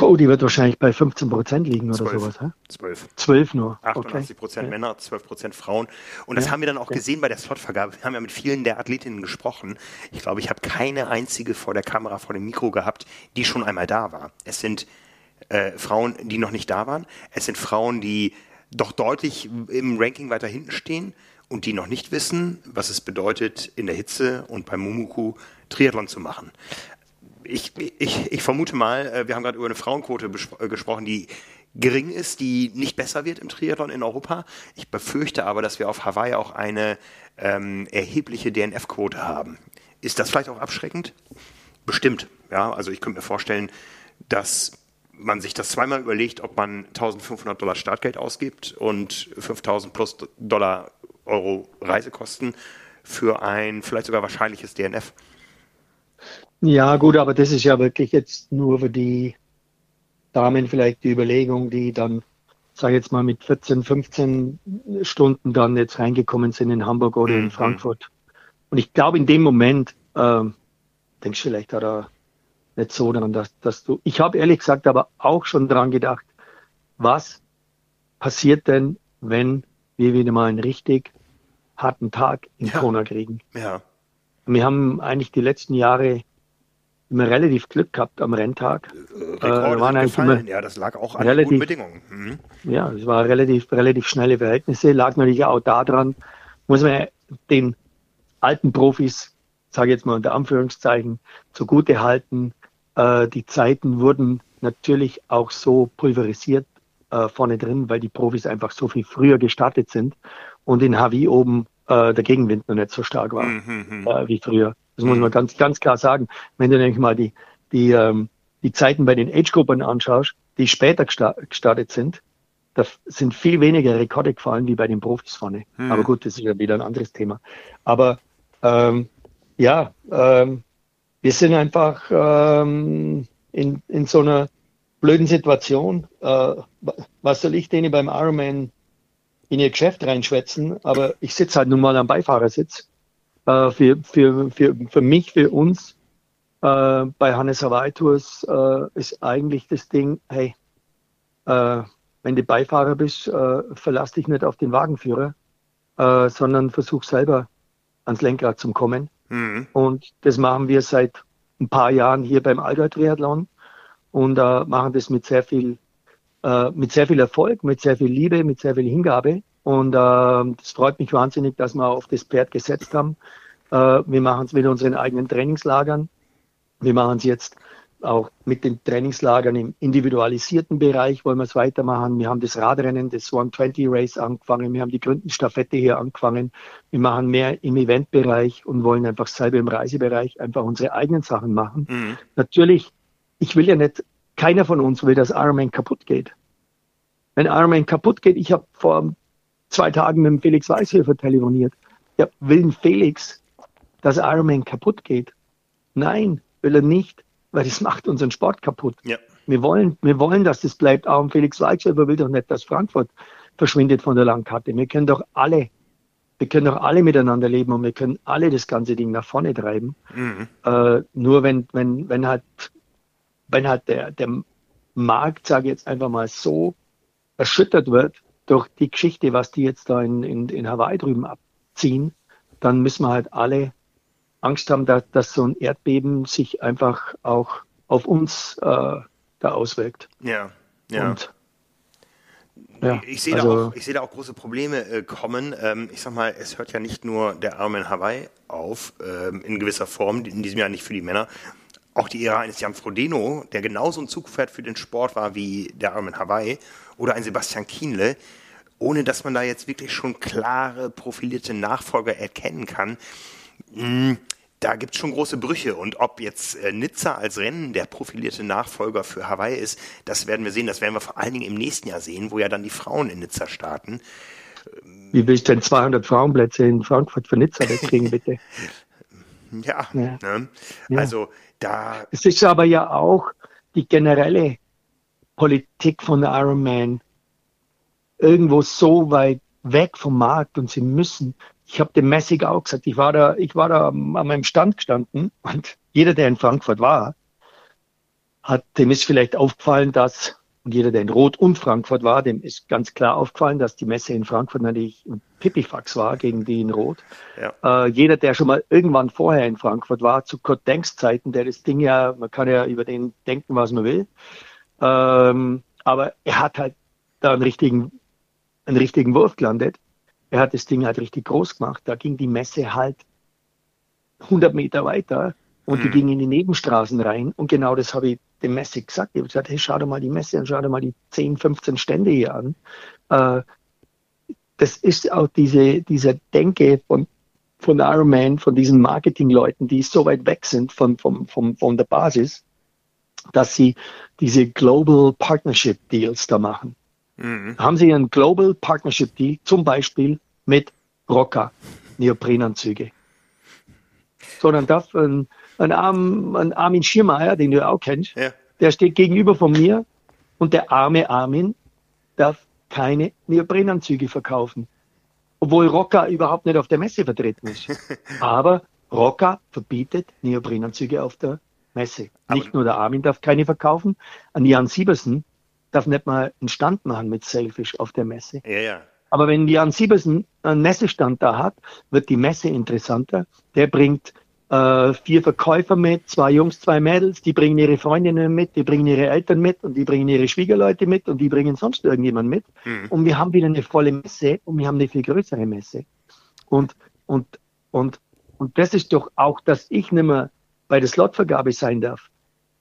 Oh, die wird wahrscheinlich bei 15 Prozent liegen 12, oder sowas. Hä? 12. 12 nur. 88 Prozent okay. Männer, 12 Prozent Frauen. Und das ja. haben wir dann auch ja. gesehen bei der Slotvergabe. Wir haben ja mit vielen der Athletinnen gesprochen. Ich glaube, ich habe keine einzige vor der Kamera, vor dem Mikro gehabt, die schon einmal da war. Es sind äh, Frauen, die noch nicht da waren. Es sind Frauen, die doch deutlich im Ranking weiter hinten stehen und die noch nicht wissen, was es bedeutet, in der Hitze und beim Mumuku Triathlon zu machen. Ich, ich, ich vermute mal, äh, wir haben gerade über eine Frauenquote äh, gesprochen, die gering ist, die nicht besser wird im Triathlon in Europa. Ich befürchte aber, dass wir auf Hawaii auch eine ähm, erhebliche DNF-Quote haben ist das vielleicht auch abschreckend? Bestimmt, ja. Also ich könnte mir vorstellen, dass man sich das zweimal überlegt, ob man 1500 Dollar Startgeld ausgibt und 5000 plus Dollar Euro Reisekosten für ein vielleicht sogar wahrscheinliches DNF. Ja, gut, aber das ist ja wirklich jetzt nur für die Damen vielleicht die Überlegung, die dann, sage ich jetzt mal, mit 14, 15 Stunden dann jetzt reingekommen sind in Hamburg oder in mhm. Frankfurt. Und ich glaube, in dem Moment, ähm, denkst du vielleicht da nicht so daran, dass, dass du, ich habe ehrlich gesagt aber auch schon daran gedacht, was passiert denn, wenn wir wieder mal einen richtig harten Tag in ja. Kona kriegen? Ja. Wir haben eigentlich die letzten Jahre immer relativ Glück gehabt am Renntag. Rekorde äh, waren eigentlich immer ja, das lag auch an relativ, guten Bedingungen. Mhm. Ja, es war relativ, relativ schnelle Verhältnisse, lag natürlich auch daran, muss man den alten Profis, sage ich jetzt mal unter Anführungszeichen, zugute halten. Äh, die Zeiten wurden natürlich auch so pulverisiert äh, vorne drin, weil die Profis einfach so viel früher gestartet sind und in Hawaii oben äh, der Gegenwind noch nicht so stark war mhm, mhm. äh, wie früher. Das muss man ganz, ganz klar sagen. Wenn du nämlich mal die, die, ähm, die Zeiten bei den Age-Gruppen anschaust, die später gestartet sind, da sind viel weniger Rekorde gefallen wie bei den Profis vorne. Mhm. Aber gut, das ist ja wieder ein anderes Thema. Aber ähm, ja, ähm, wir sind einfach ähm, in, in so einer blöden Situation. Äh, was soll ich denen beim Ironman in ihr Geschäft reinschwätzen? Aber ich sitze halt nun mal am Beifahrersitz. Äh, für, für, für, für mich, für uns äh, bei Hannes Hawaii Tours äh, ist eigentlich das Ding, hey, äh, wenn du Beifahrer bist, äh, verlass dich nicht auf den Wagenführer, sondern versuch selber ans Lenkrad zu kommen. Mhm. Und das machen wir seit ein paar Jahren hier beim Allgäu Triathlon und äh, machen das mit sehr viel, äh, mit sehr viel Erfolg, mit sehr viel Liebe, mit sehr viel Hingabe. Und äh, das freut mich wahnsinnig, dass wir auf das Pferd gesetzt haben. Äh, wir machen es mit unseren eigenen Trainingslagern. Wir machen es jetzt auch mit den Trainingslagern im individualisierten Bereich wollen wir es weitermachen. Wir haben das Radrennen, das 120 Race angefangen. Wir haben die Gründenstaffette hier angefangen. Wir machen mehr im Eventbereich und wollen einfach selber im Reisebereich einfach unsere eigenen Sachen machen. Mhm. Natürlich, ich will ja nicht, keiner von uns will, dass Ironman kaputt geht. Wenn Ironman kaputt geht, ich habe vor zwei Tagen mit dem Felix Weißhöfer telefoniert. Ja, will Felix, dass Ironman kaputt geht? Nein, will er nicht, weil das macht unseren Sport kaputt. Ja. Wir wollen, wir wollen, dass das bleibt. Auch Felix Weißhöfer will doch nicht, dass Frankfurt verschwindet von der Landkarte. Wir können doch alle, wir können doch alle miteinander leben und wir können alle das ganze Ding nach vorne treiben. Mhm. Äh, nur wenn, wenn, wenn halt, wenn halt der, der Markt, sage ich jetzt einfach mal so, erschüttert wird, durch die Geschichte, was die jetzt da in, in, in Hawaii drüben abziehen, dann müssen wir halt alle Angst haben, dass, dass so ein Erdbeben sich einfach auch auf uns äh, da auswirkt. Ja, ja. Und, ja, ich sehe also, da, auch, ich seh da auch große Probleme äh, kommen. Ähm, ich sag mal, es hört ja nicht nur der Arm in Hawaii auf, ähm, in gewisser Form, in diesem Jahr nicht für die Männer. Auch die Ära eines Jan Frodeno, der genauso ein Zugpferd für den Sport war wie der Arm in Hawaii, oder ein Sebastian Kienle, ohne dass man da jetzt wirklich schon klare, profilierte Nachfolger erkennen kann. Hm, da gibt es schon große Brüche. Und ob jetzt äh, Nizza als Rennen der profilierte Nachfolger für Hawaii ist, das werden wir sehen. Das werden wir vor allen Dingen im nächsten Jahr sehen, wo ja dann die Frauen in Nizza starten. Wie will ich denn 200 Frauenplätze in Frankfurt für Nizza wegkriegen, bitte? ja, ja. Ne? ja, also da. Es ist aber ja auch die generelle Politik von Ironman irgendwo so weit weg vom Markt und sie müssen. Ich habe dem Messig auch gesagt, ich war da, ich war da an meinem Stand gestanden und jeder, der in Frankfurt war, hat, dem ist vielleicht aufgefallen, dass, und jeder, der in Rot und Frankfurt war, dem ist ganz klar aufgefallen, dass die Messe in Frankfurt natürlich ein Pipifax war gegen die in Rot. Ja. Äh, jeder, der schon mal irgendwann vorher in Frankfurt war, zu Kurt Denks Zeiten, der das Ding ja, man kann ja über den denken, was man will, ähm, aber er hat halt da einen richtigen, einen richtigen Wurf gelandet. Er hat das Ding halt richtig groß gemacht. Da ging die Messe halt 100 Meter weiter und die mhm. ging in die Nebenstraßen rein. Und genau das habe ich dem Messe gesagt. Ich habe gesagt, hey, schau dir mal die Messe an, schau dir mal die 10, 15 Stände hier an. Äh, das ist auch diese, diese Denke von von Ironman, von diesen Marketingleuten, die so weit weg sind von, von, von, von der Basis, dass sie diese Global Partnership Deals da machen. Mhm. Haben sie einen Global Partnership Deal, zum Beispiel mit Rocker, Neoprenanzüge. Sondern darf ein, ein, Arm, ein Armin Schirmeier, den du auch kennst, ja. der steht gegenüber von mir und der arme Armin darf keine Neoprenanzüge verkaufen. Obwohl Rocker überhaupt nicht auf der Messe vertreten ist. Aber Rocker verbietet Neoprenanzüge auf der Messe. Aber nicht nur der Armin darf keine verkaufen, an Jan Siebersen darf nicht mal einen Stand machen mit Selfish auf der Messe. Ja, ja. Aber wenn Jan Siebersen einen Messestand da hat, wird die Messe interessanter. Der bringt äh, vier Verkäufer mit, zwei Jungs, zwei Mädels, die bringen ihre Freundinnen mit, die bringen ihre Eltern mit und die bringen ihre Schwiegerleute mit und die bringen sonst irgendjemand mit. Mhm. Und wir haben wieder eine volle Messe und wir haben eine viel größere Messe. Und, und, und, und das ist doch auch, dass ich nicht mehr bei der Slotvergabe sein darf.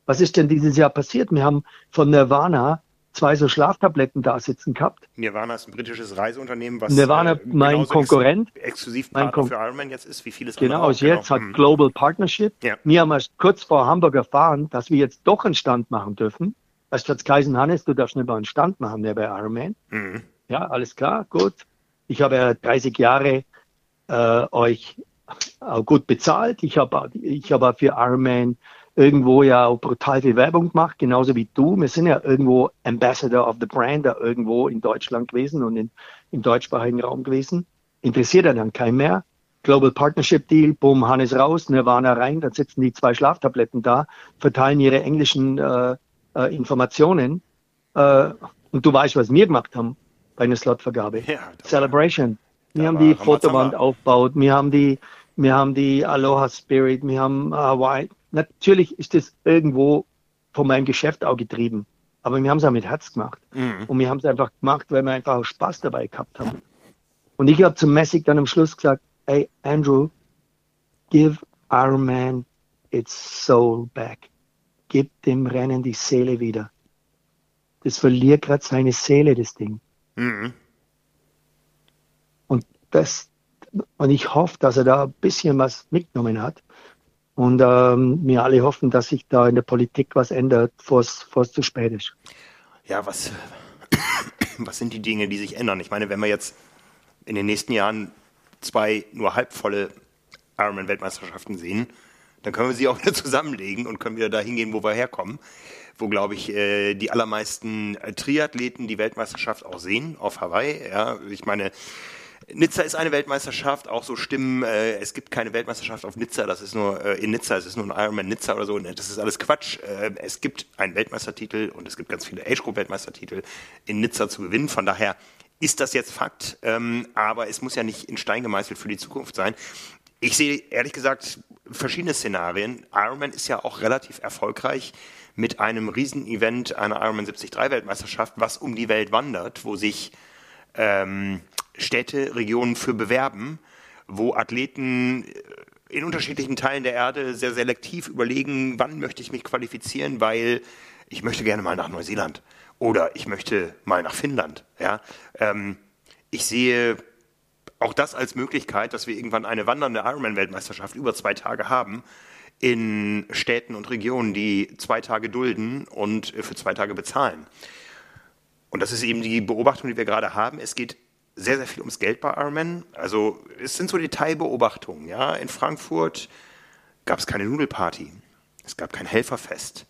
Was ist denn dieses Jahr passiert? Wir haben von Nirvana zwei so Schlaftabletten da sitzen gehabt. Nirvana ist ein britisches Reiseunternehmen, was Nirvana, äh, mein Konkurrent, ex Exklusivpartner für Ironman jetzt ist, wie vieles Genau, ist jetzt genau. hat hm. Global Partnership. Ja. Wir haben erst kurz vor Hamburg erfahren, dass wir jetzt doch einen Stand machen dürfen. Als statt Kaisen Hannes, du darfst nicht mal einen Stand machen, der bei Ironman. Mhm. Ja, alles klar, gut. Ich habe ja 30 Jahre äh, euch gut bezahlt. Ich habe ich hab für Ironman irgendwo ja auch brutal viel Werbung gemacht, genauso wie du. Wir sind ja irgendwo Ambassador of the Brand da irgendwo in Deutschland gewesen und in, im deutschsprachigen Raum gewesen. Interessiert ja dann kein mehr. Global Partnership Deal, boom, Hannes raus, Nirvana rein, dann sitzen die zwei Schlaftabletten da, verteilen ihre englischen äh, äh, Informationen. Äh, und du weißt, was wir gemacht haben bei einer Slotvergabe. Ja, Celebration. Wir haben die Fotowand aufgebaut, wir haben die, wir haben die Aloha Spirit, wir haben Hawaii, natürlich ist das irgendwo von meinem Geschäft auch getrieben. Aber wir haben es auch mit Herz gemacht. Mhm. Und wir haben es einfach gemacht, weil wir einfach auch Spaß dabei gehabt haben. Und ich habe zum Messig dann am Schluss gesagt, hey Andrew, give Iron Man its soul back. Gib dem Rennen die Seele wieder. Das verliert gerade seine Seele, das Ding. Mhm. Und das, und ich hoffe, dass er da ein bisschen was mitgenommen hat. Und ähm, wir alle hoffen, dass sich da in der Politik was ändert, bevor es zu spät ist. Ja, was, was sind die Dinge, die sich ändern? Ich meine, wenn wir jetzt in den nächsten Jahren zwei nur halbvolle Ironman-Weltmeisterschaften sehen, dann können wir sie auch wieder zusammenlegen und können wieder dahin gehen, wo wir herkommen. Wo, glaube ich, äh, die allermeisten Triathleten die Weltmeisterschaft auch sehen, auf Hawaii. Ja, ich meine, Nizza ist eine Weltmeisterschaft, auch so Stimmen, äh, es gibt keine Weltmeisterschaft auf Nizza, das ist nur äh, in Nizza, es ist nur ein Ironman Nizza oder so, ne, das ist alles Quatsch. Äh, es gibt einen Weltmeistertitel und es gibt ganz viele Age Group Weltmeistertitel in Nizza zu gewinnen, von daher ist das jetzt Fakt, ähm, aber es muss ja nicht in Stein gemeißelt für die Zukunft sein. Ich sehe ehrlich gesagt verschiedene Szenarien. Ironman ist ja auch relativ erfolgreich mit einem Riesenevent einer Ironman 73 Weltmeisterschaft, was um die Welt wandert, wo sich ähm, Städte, Regionen für bewerben, wo Athleten äh, in unterschiedlichen Teilen der Erde sehr selektiv überlegen, wann möchte ich mich qualifizieren, weil ich möchte gerne mal nach Neuseeland oder ich möchte mal nach Finnland. Ja? Ähm, ich sehe auch das als Möglichkeit, dass wir irgendwann eine wandernde Ironman-Weltmeisterschaft über zwei Tage haben in Städten und Regionen, die zwei Tage dulden und für zwei Tage bezahlen. Und das ist eben die Beobachtung, die wir gerade haben. Es geht sehr, sehr viel ums Geld bei Ironman. Also es sind so Detailbeobachtungen. Ja? In Frankfurt gab es keine Nudelparty. Es gab kein Helferfest.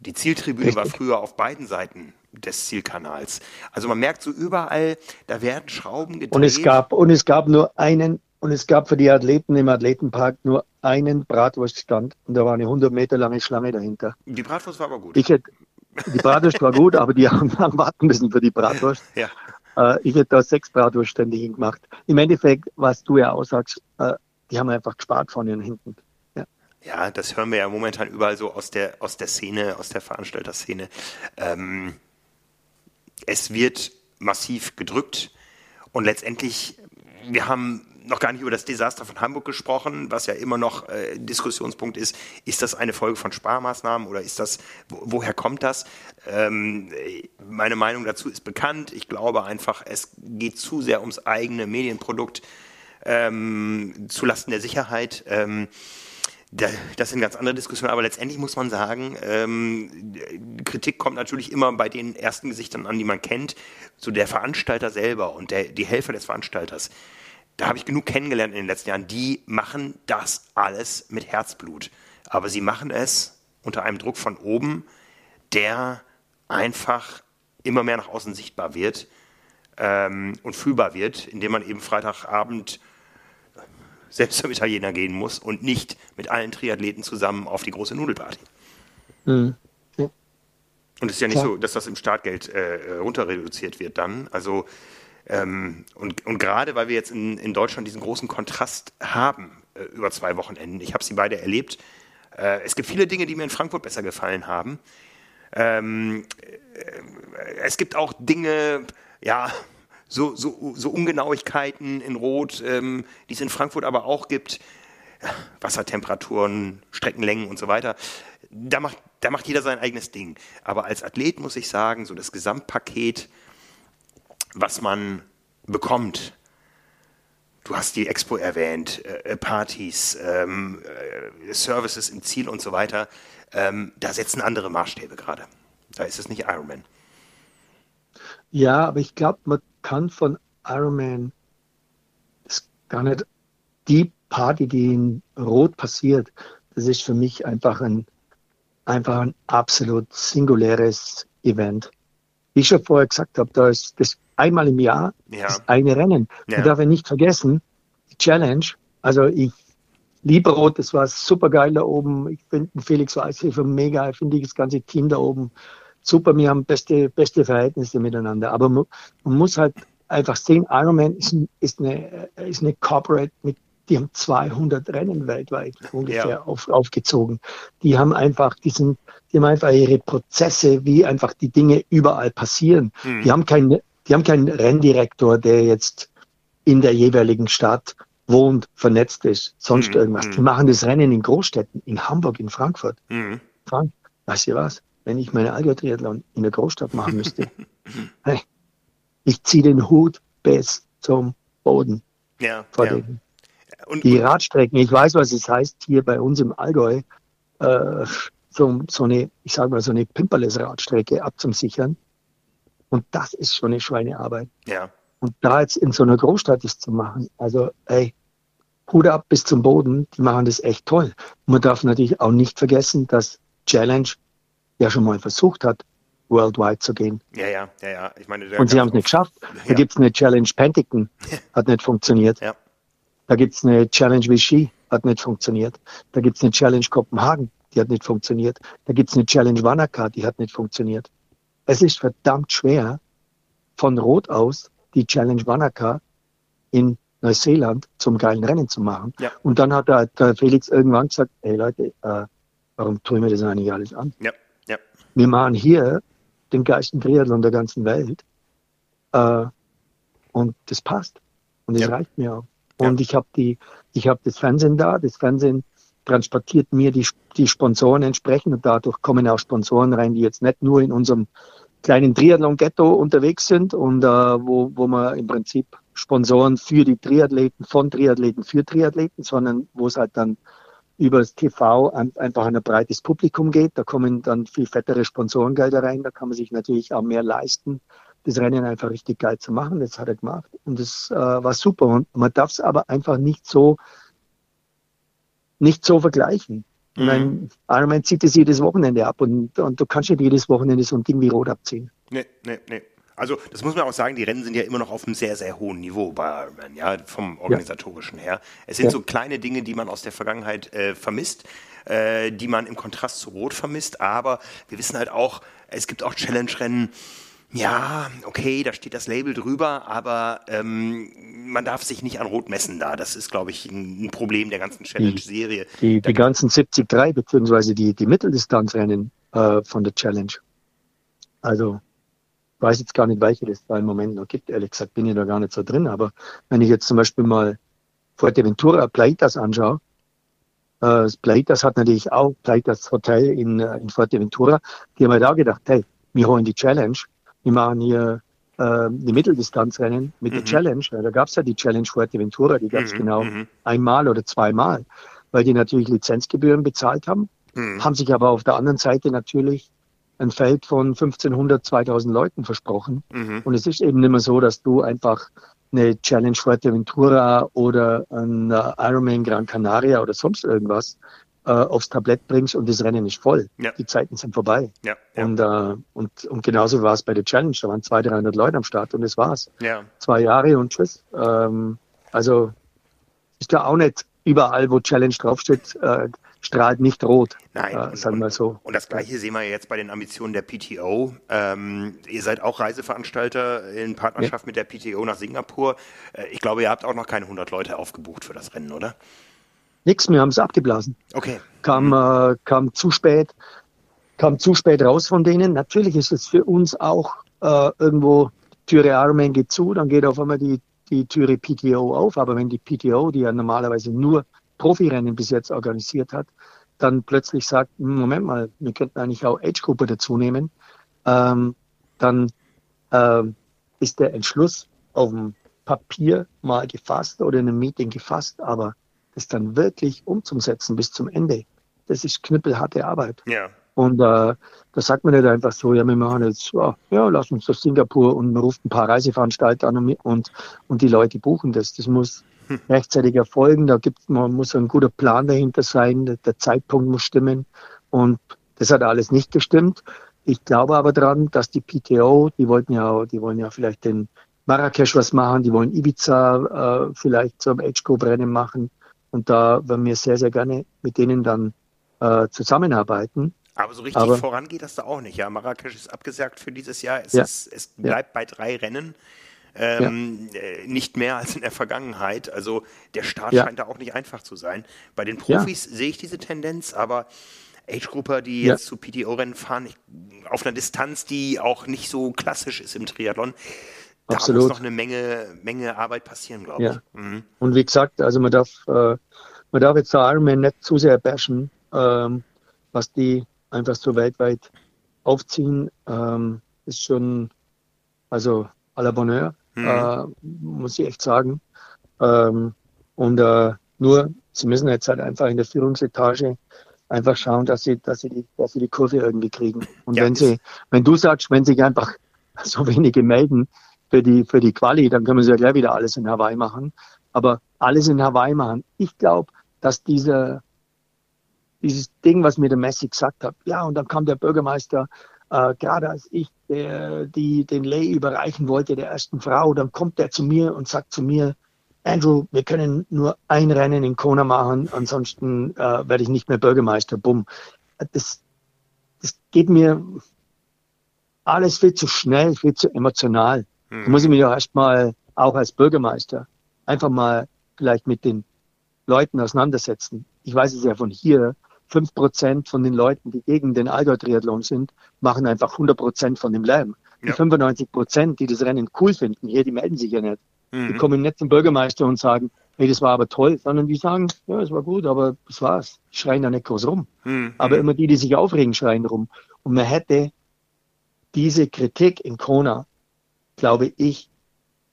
Die Zieltribüne Richtig. war früher auf beiden Seiten des Zielkanals. Also man merkt so überall, da werden Schrauben gedreht. Und es gab, und es gab nur einen, und es gab für die Athleten im Athletenpark nur einen Bratwurststand. Und da war eine 100 Meter lange Schlange dahinter. Die Bratwurst war aber gut. Ich hätte, die Bratwurst war gut, aber die haben lang warten müssen für die Bratwurst. Ja. Äh, ich hätte da sechs Bratwurststände hingemacht. Im Endeffekt, was du ja aussagst, äh, die haben einfach gespart vorne und hinten. Ja. ja, das hören wir ja momentan überall so aus der, aus der Szene, aus der Veranstalterszene. Ähm, es wird massiv gedrückt und letztendlich, wir haben noch gar nicht über das Desaster von Hamburg gesprochen, was ja immer noch äh, Diskussionspunkt ist. Ist das eine Folge von Sparmaßnahmen oder ist das, wo, woher kommt das? Ähm, meine Meinung dazu ist bekannt. Ich glaube einfach, es geht zu sehr ums eigene Medienprodukt. ähm, zulasten der Sicherheit. Ähm, das sind ganz andere Diskussionen, aber letztendlich muss man sagen, ähm, Kritik kommt natürlich immer bei den ersten Gesichtern an, die man kennt, so der Veranstalter selber und der, die Helfer des Veranstalters. Da habe ich genug kennengelernt in den letzten Jahren, die machen das alles mit Herzblut. Aber sie machen es unter einem Druck von oben, der einfach immer mehr nach außen sichtbar wird ähm, und fühlbar wird, indem man eben Freitagabend selbst zum Italiener gehen muss und nicht mit allen Triathleten zusammen auf die große Nudelparty. Mhm. Und es ist ja nicht Klar. so, dass das im Startgeld äh, runter reduziert wird dann. Also ähm, und, und gerade weil wir jetzt in, in Deutschland diesen großen Kontrast haben äh, über zwei Wochenenden, ich habe sie beide erlebt. Äh, es gibt viele Dinge, die mir in Frankfurt besser gefallen haben. Ähm, äh, es gibt auch Dinge, ja, so, so, so Ungenauigkeiten in Rot, ähm, die es in Frankfurt aber auch gibt. Wassertemperaturen, Streckenlängen und so weiter. Da macht, da macht jeder sein eigenes Ding. Aber als Athlet muss ich sagen, so das Gesamtpaket, was man bekommt, du hast die Expo erwähnt, äh, Partys, ähm, äh, Services im Ziel und so weiter, ähm, da setzen andere Maßstäbe gerade. Da ist es nicht Ironman. Ja, aber ich glaube, man kann von Iron Man das gar nicht die Party, die in Rot passiert, das ist für mich einfach ein, einfach ein absolut singuläres Event. Wie ich schon vorher gesagt habe, da ist das einmal im Jahr ja. das eine Rennen. Ja. Ich darf ja nicht vergessen, die Challenge, also ich liebe Rot, das war super geil da oben. Ich finde Felix Weißhöfer mega, ich finde das ganze Team da oben super, wir haben beste, beste Verhältnisse miteinander. Aber man, man muss halt einfach sehen, Ironman ist, ist, eine, ist eine Corporate mit die haben 200 Rennen weltweit ungefähr ja. auf, aufgezogen. Die haben einfach diesen, die haben einfach ihre Prozesse, wie einfach die Dinge überall passieren. Hm. Die haben keinen, die haben keinen Renndirektor, der jetzt in der jeweiligen Stadt wohnt, vernetzt ist, sonst hm. irgendwas. Hm. Die machen das Rennen in Großstädten, in Hamburg, in Frankfurt. Hm. Frank, weißt du was? wenn ich meine Algo-Triathlon in der Großstadt machen müsste. hey, ich ziehe den Hut bis zum Boden. Ja, vor ja. Den, und, die Radstrecken, ich weiß, was es heißt, hier bei uns im Allgäu, äh, so, so eine, ich sage mal, so eine Pimperles-Radstrecke abzusichern. Und das ist schon eine Schweinearbeit. Ja. Und da jetzt in so einer Großstadt ist zu machen, also ey, Hut ab bis zum Boden, die machen das echt toll. Man darf natürlich auch nicht vergessen, dass Challenge ja schon mal versucht hat, worldwide zu gehen. Ja, ja, ja, ja. Ich meine, und sie haben es nicht geschafft. Da ja. gibt es eine Challenge Penticton, hat nicht funktioniert. Ja. Da gibt es eine Challenge Vichy, hat nicht funktioniert. Da gibt es eine Challenge Kopenhagen, die hat nicht funktioniert. Da gibt es eine Challenge Wanaka, die hat nicht funktioniert. Es ist verdammt schwer, von Rot aus die Challenge Wanaka in Neuseeland zum geilen Rennen zu machen. Ja. Und dann hat der, der Felix irgendwann gesagt, hey Leute, äh, warum tun wir das eigentlich alles an? Ja wir machen hier den geilsten Triathlon der ganzen Welt. Äh, und das passt. Und das ja. reicht mir auch. Und ja. ich habe die, ich habe das Fernsehen da, das Fernsehen transportiert mir die, die Sponsoren entsprechend und dadurch kommen auch Sponsoren rein, die jetzt nicht nur in unserem kleinen Triathlon-Ghetto unterwegs sind und äh, wo, wo man im Prinzip Sponsoren für die Triathleten, von Triathleten für Triathleten, sondern wo es halt dann über das TV einfach ein breites Publikum geht. Da kommen dann viel fettere Sponsorengelder rein. Da kann man sich natürlich auch mehr leisten, das Rennen einfach richtig geil zu machen. Das hat er gemacht und das äh, war super. Und man darf es aber einfach nicht so nicht so vergleichen. Mhm. Mein Ironman zieht es jedes Wochenende ab und, und du kannst nicht jedes Wochenende so ein Ding wie Rot abziehen. Nee, nee, nee. Also das muss man auch sagen, die Rennen sind ja immer noch auf einem sehr, sehr hohen Niveau bei Ironman, ja, vom organisatorischen ja. her. Es sind ja. so kleine Dinge, die man aus der Vergangenheit äh, vermisst, äh, die man im Kontrast zu Rot vermisst, aber wir wissen halt auch, es gibt auch Challenge-Rennen, ja, okay, da steht das Label drüber, aber ähm, man darf sich nicht an Rot messen da. Das ist, glaube ich, ein, Problem der ganzen Challenge-Serie. Die, die, die ganzen 73 beziehungsweise die, die Mitteldistanzrennen äh, von der Challenge. Also weiß jetzt gar nicht, welche das da im Moment noch gibt. Ehrlich gesagt bin ich da gar nicht so drin. Aber wenn ich jetzt zum Beispiel mal Fuerteventura Plaitas anschaue, äh, Plaitas hat natürlich auch Plaitas Hotel in, äh, in Fuerteventura. Die haben halt auch gedacht, hey, wir holen die Challenge. Wir machen hier äh, die Mitteldistanzrennen mit mhm. der Challenge. Da gab es ja die Challenge Fuerteventura, die gab es mhm. genau mhm. einmal oder zweimal, weil die natürlich Lizenzgebühren bezahlt haben, mhm. haben sich aber auf der anderen Seite natürlich ein Feld von 1500, 2000 Leuten versprochen. Mhm. Und es ist eben nicht mehr so, dass du einfach eine Challenge Fuerteventura oder ein äh, Ironman Gran Canaria oder sonst irgendwas äh, aufs Tablett bringst und das Rennen ist voll. Ja. Die Zeiten sind vorbei. Ja, ja. Und, äh, und, und genauso war es bei der Challenge. Da waren 200, 300 Leute am Start und das war's. Ja. Zwei Jahre und tschüss. Ähm, also ist ja auch nicht überall, wo Challenge draufsteht, äh, strahlt nicht rot. Nein, äh, sagen wir so. Und das Gleiche sehen wir jetzt bei den Ambitionen der PTO. Ähm, ihr seid auch Reiseveranstalter in Partnerschaft ja. mit der PTO nach Singapur. Äh, ich glaube, ihr habt auch noch keine 100 Leute aufgebucht für das Rennen, oder? Nix, wir haben es abgeblasen. Okay. Kam, mhm. äh, kam zu spät, kam zu spät raus von denen. Natürlich ist es für uns auch äh, irgendwo, Türe Ironman geht zu, dann geht auf einmal die, die Türe PTO auf. Aber wenn die PTO, die ja normalerweise nur Profirennen bis jetzt organisiert hat, dann plötzlich sagt, hm, Moment mal, wir könnten eigentlich auch Age-Gruppe dazu nehmen, ähm, dann ähm, ist der Entschluss auf dem Papier mal gefasst oder in einem Meeting gefasst, aber das dann wirklich umzusetzen bis zum Ende, das ist knüppelharte Arbeit. Ja. Und äh, da sagt man nicht einfach so, ja, wir machen jetzt, ja, ja lass uns das Singapur und man ruft ein paar Reiseveranstalter an und, und, und die Leute buchen das. Das muss hm. rechtzeitig erfolgen. Da gibt man muss ein guter Plan dahinter sein. Der Zeitpunkt muss stimmen. Und das hat alles nicht gestimmt. Ich glaube aber dran, dass die PTO, die wollten ja, die wollen ja vielleicht den Marrakesch was machen, die wollen Ibiza äh, vielleicht zum Age Group Rennen machen. Und da werden wir sehr, sehr gerne mit denen dann äh, zusammenarbeiten. Aber so richtig Aber, voran geht das da auch nicht. Ja, Marrakesch ist abgesagt für dieses Jahr. Es, ja, ist, es bleibt ja. bei drei Rennen. Ähm, ja. Äh, nicht mehr als in der Vergangenheit. Also der Start scheint da auch nicht einfach zu sein. Bei den Profis sehe ich diese Tendenz, aber Age-Grupper, die jetzt zu PTO-Rennen fahren, auf einer Distanz, die auch nicht so klassisch ist im Triathlon, da muss noch eine Menge, Menge Arbeit passieren, glaube ja. ich. Mhm. Und wie gesagt, also man darf, äh, man darf jetzt Ironman nicht zu sehr bashen, ähm, was die einfach so weltweit aufziehen, ähm, ist schon, also à la Bonheur, mhm. äh, muss ich echt sagen. Ähm, und äh, nur, sie müssen jetzt halt einfach in der Führungsetage einfach schauen, dass sie, dass sie die, dass sie die Kurve irgendwie kriegen. Und ja, wenn sie, wenn du sagst, wenn sich einfach so wenige melden, für die, für die Quali, dann können wir ja gleich wieder alles in Hawaii machen. Aber alles in Hawaii machen. Ich glaube, dass dieser, dieses Ding, was mir der Messi gesagt hat, ja, und dann kam der Bürgermeister, äh, gerade als ich der, die, den Lay überreichen wollte, der ersten Frau, dann kommt er zu mir und sagt zu mir, Andrew, wir können nur ein Rennen in Kona machen, ansonsten äh, werde ich nicht mehr Bürgermeister. Bumm. Das, das geht mir alles viel zu schnell, viel zu emotional. Mhm. Da muss ich mich ja erstmal auch als Bürgermeister einfach mal vielleicht mit den Leuten auseinandersetzen. Ich weiß es ja von hier, fünf Prozent von den Leuten, die gegen den Allgäu-Triathlon sind, machen einfach 100 Prozent von dem Lärm. Die 95 Prozent, die das Rennen cool finden, hier, die melden sich ja nicht. Mhm. Die kommen nicht zum Bürgermeister und sagen, hey, das war aber toll, sondern die sagen, ja, es war gut, aber das war's. Die schreien da nicht groß rum. Mhm. Aber immer die, die sich aufregen, schreien rum. Und man hätte diese Kritik in Kona glaube ich,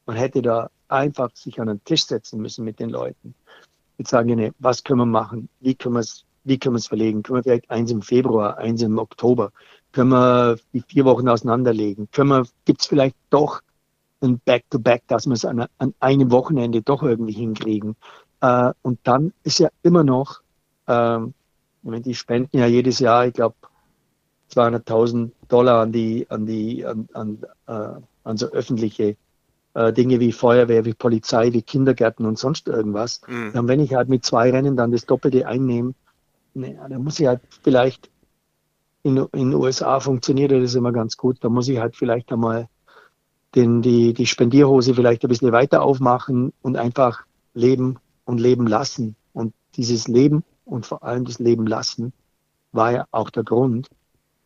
man hätte da einfach sich an den Tisch setzen müssen mit den Leuten. Jetzt sagen, nee, was können wir machen? Wie können wir es, wie können wir es verlegen? Können wir vielleicht eins im Februar, eins im Oktober? Können wir die vier Wochen auseinanderlegen? Können wir, gibt es vielleicht doch ein Back-to-Back, -Back, dass wir es an, an, einem Wochenende doch irgendwie hinkriegen? Äh, und dann ist ja immer noch, ähm, die spenden ja jedes Jahr, ich glaube, 200.000 Dollar an die, an die, an, an, äh, an so öffentliche äh, Dinge wie Feuerwehr, wie Polizei, wie Kindergärten und sonst irgendwas. Mhm. Und wenn ich halt mit zwei Rennen dann das Doppelte einnehme, ne, dann muss ich halt vielleicht in, in den USA funktioniert das immer ganz gut. Da muss ich halt vielleicht einmal den, die, die Spendierhose vielleicht ein bisschen weiter aufmachen und einfach leben und leben lassen. Und dieses Leben und vor allem das Leben lassen war ja auch der Grund,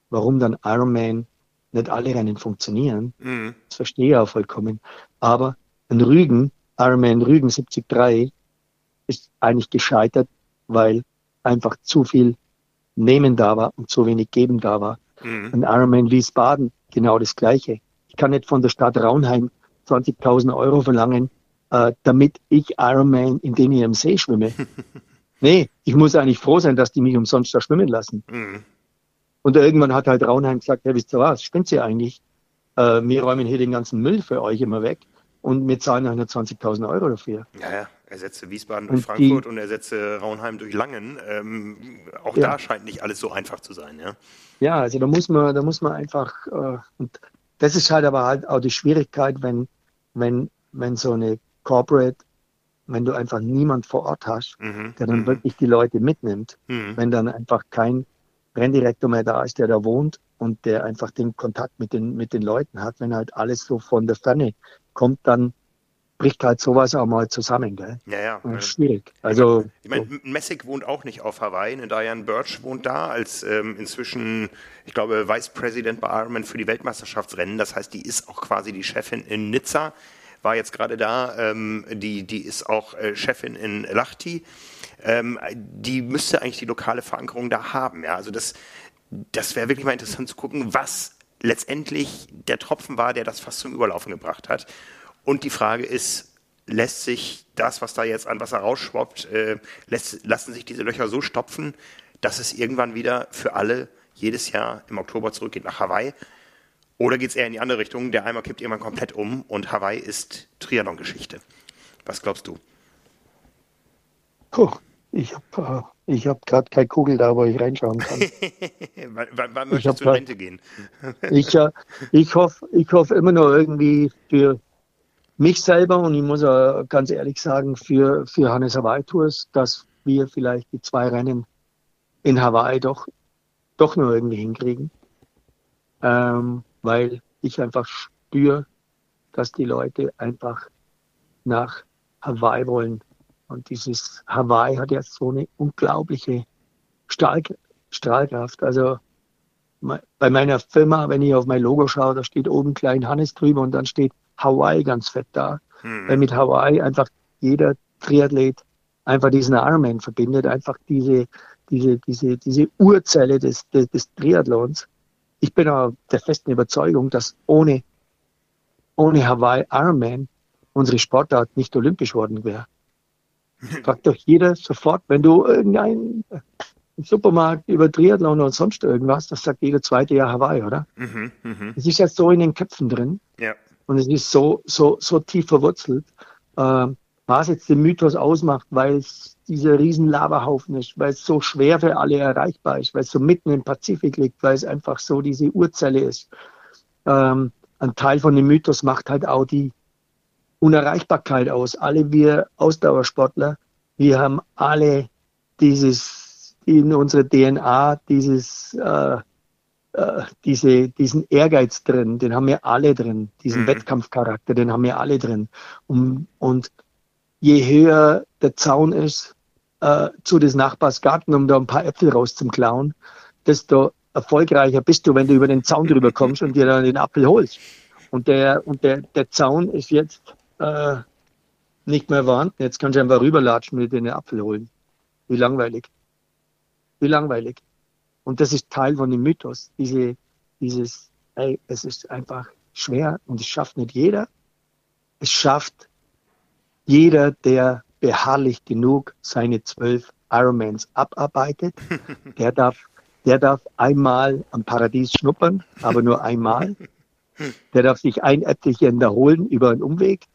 warum dann Ironman nicht alle Rennen funktionieren. Mhm. Das verstehe ich auch vollkommen. Aber ein Rügen, Ironman Rügen 73, ist eigentlich gescheitert, weil einfach zu viel Nehmen da war und zu wenig Geben da war. Mhm. Ein Ironman Wiesbaden, genau das Gleiche. ich kann nicht von der Stadt Raunheim 20.000 Euro verlangen, äh, damit ich Ironman in den ich am See schwimme. nee, ich muss eigentlich froh sein, dass die mich umsonst da schwimmen lassen. Mhm. Und irgendwann hat halt Raunheim gesagt, ja, wisst ihr was, spinnt sie eigentlich? Äh, wir räumen hier den ganzen Müll für euch immer weg und wir zahlen 120.000 Euro dafür. Ja, ja. Ersetze Wiesbaden durch und Frankfurt die, und ersetze Raunheim durch Langen. Ähm, auch ja. da scheint nicht alles so einfach zu sein, ja. Ja, also da muss man, da muss man einfach, äh, und das ist halt aber halt auch die Schwierigkeit, wenn, wenn, wenn so eine Corporate, wenn du einfach niemand vor Ort hast, mhm. der dann mhm. wirklich die Leute mitnimmt, mhm. wenn dann einfach kein Renndirektor mehr da ist, der da wohnt und der einfach den Kontakt mit den, mit den Leuten hat, wenn halt alles so von der Ferne kommt, dann bricht halt sowas auch mal zusammen, gell? Ja, ja. Das ist schwierig. Also. Ich meine, so. Messick wohnt auch nicht auf Hawaii. Ne? Diane Birch wohnt da als ähm, inzwischen, ich glaube, Vice President bei Ironman für die Weltmeisterschaftsrennen. Das heißt, die ist auch quasi die Chefin in Nizza. War jetzt gerade da. Ähm, die, die ist auch äh, Chefin in Lahti. Ähm, die müsste eigentlich die lokale Verankerung da haben. Ja, also das, das wäre wirklich mal interessant zu gucken, was letztendlich der Tropfen war, der das fast zum Überlaufen gebracht hat. Und die Frage ist, lässt sich das, was da jetzt an Wasser rausschwappt, äh, lässt, lassen sich diese Löcher so stopfen, dass es irgendwann wieder für alle jedes Jahr im Oktober zurückgeht nach Hawaii? Oder geht es eher in die andere Richtung? Der Eimer kippt irgendwann komplett um und Hawaii ist Triathlon-Geschichte. Was glaubst du? Puh, ich habe äh, ich hab gerade keine Kugel da, wo ich reinschauen kann. wann, wann, möchtest du in Rente gehen? ich äh, ich hoffe ich hoff immer noch irgendwie für mich selber und ich muss auch ganz ehrlich sagen, für, für Hannes Hawaii Tours, dass wir vielleicht die zwei Rennen in Hawaii doch, doch nur irgendwie hinkriegen. Ähm, weil ich einfach spüre, dass die Leute einfach nach Hawaii wollen. Und dieses Hawaii hat ja so eine unglaubliche Stahl Strahlkraft. Also bei meiner Firma, wenn ich auf mein Logo schaue, da steht oben klein Hannes drüber und dann steht Hawaii ganz fett da. Mhm. Weil mit Hawaii einfach jeder Triathlet einfach diesen Ironman verbindet, einfach diese, diese, diese, diese Urzelle des, des, des Triathlons. Ich bin auch der festen Überzeugung, dass ohne, ohne Hawaii Ironman unsere Sportart nicht olympisch worden wäre. Fragt doch jeder sofort, wenn du irgendein Supermarkt über Triathlon und sonst irgendwas, das sagt jeder zweite Jahr Hawaii, oder? Mhm, mh. Es ist ja so in den Köpfen drin. Ja. Und es ist so, so, so tief verwurzelt, äh, was jetzt den Mythos ausmacht, weil es dieser riesen Lavahaufen ist, weil es so schwer für alle erreichbar ist, weil es so mitten im Pazifik liegt, weil es einfach so diese Urzelle ist. Ähm, ein Teil von dem Mythos macht halt auch die Unerreichbarkeit aus. Alle wir Ausdauersportler, wir haben alle dieses in unserer DNA, dieses äh, äh, diese, diesen Ehrgeiz drin, den haben wir alle drin, diesen mhm. Wettkampfcharakter, den haben wir alle drin. Und, und je höher der Zaun ist äh, zu des Nachbars Garten, um da ein paar Äpfel rauszuklauen, desto erfolgreicher bist du, wenn du über den Zaun drüber kommst und dir dann den Apfel holst. Und der, und der, der Zaun ist jetzt äh, nicht mehr vorhanden. Jetzt kannst du einfach rüberlatschen und dir den Apfel holen. Wie langweilig. Wie langweilig. Und das ist Teil von dem Mythos. Diese, dieses, ey, es ist einfach schwer und es schafft nicht jeder. Es schafft jeder, der beharrlich genug seine zwölf Ironmans abarbeitet. Der darf, der darf einmal am Paradies schnuppern, aber nur einmal. Der darf sich ein Äpfelchen da holen über einen Umweg,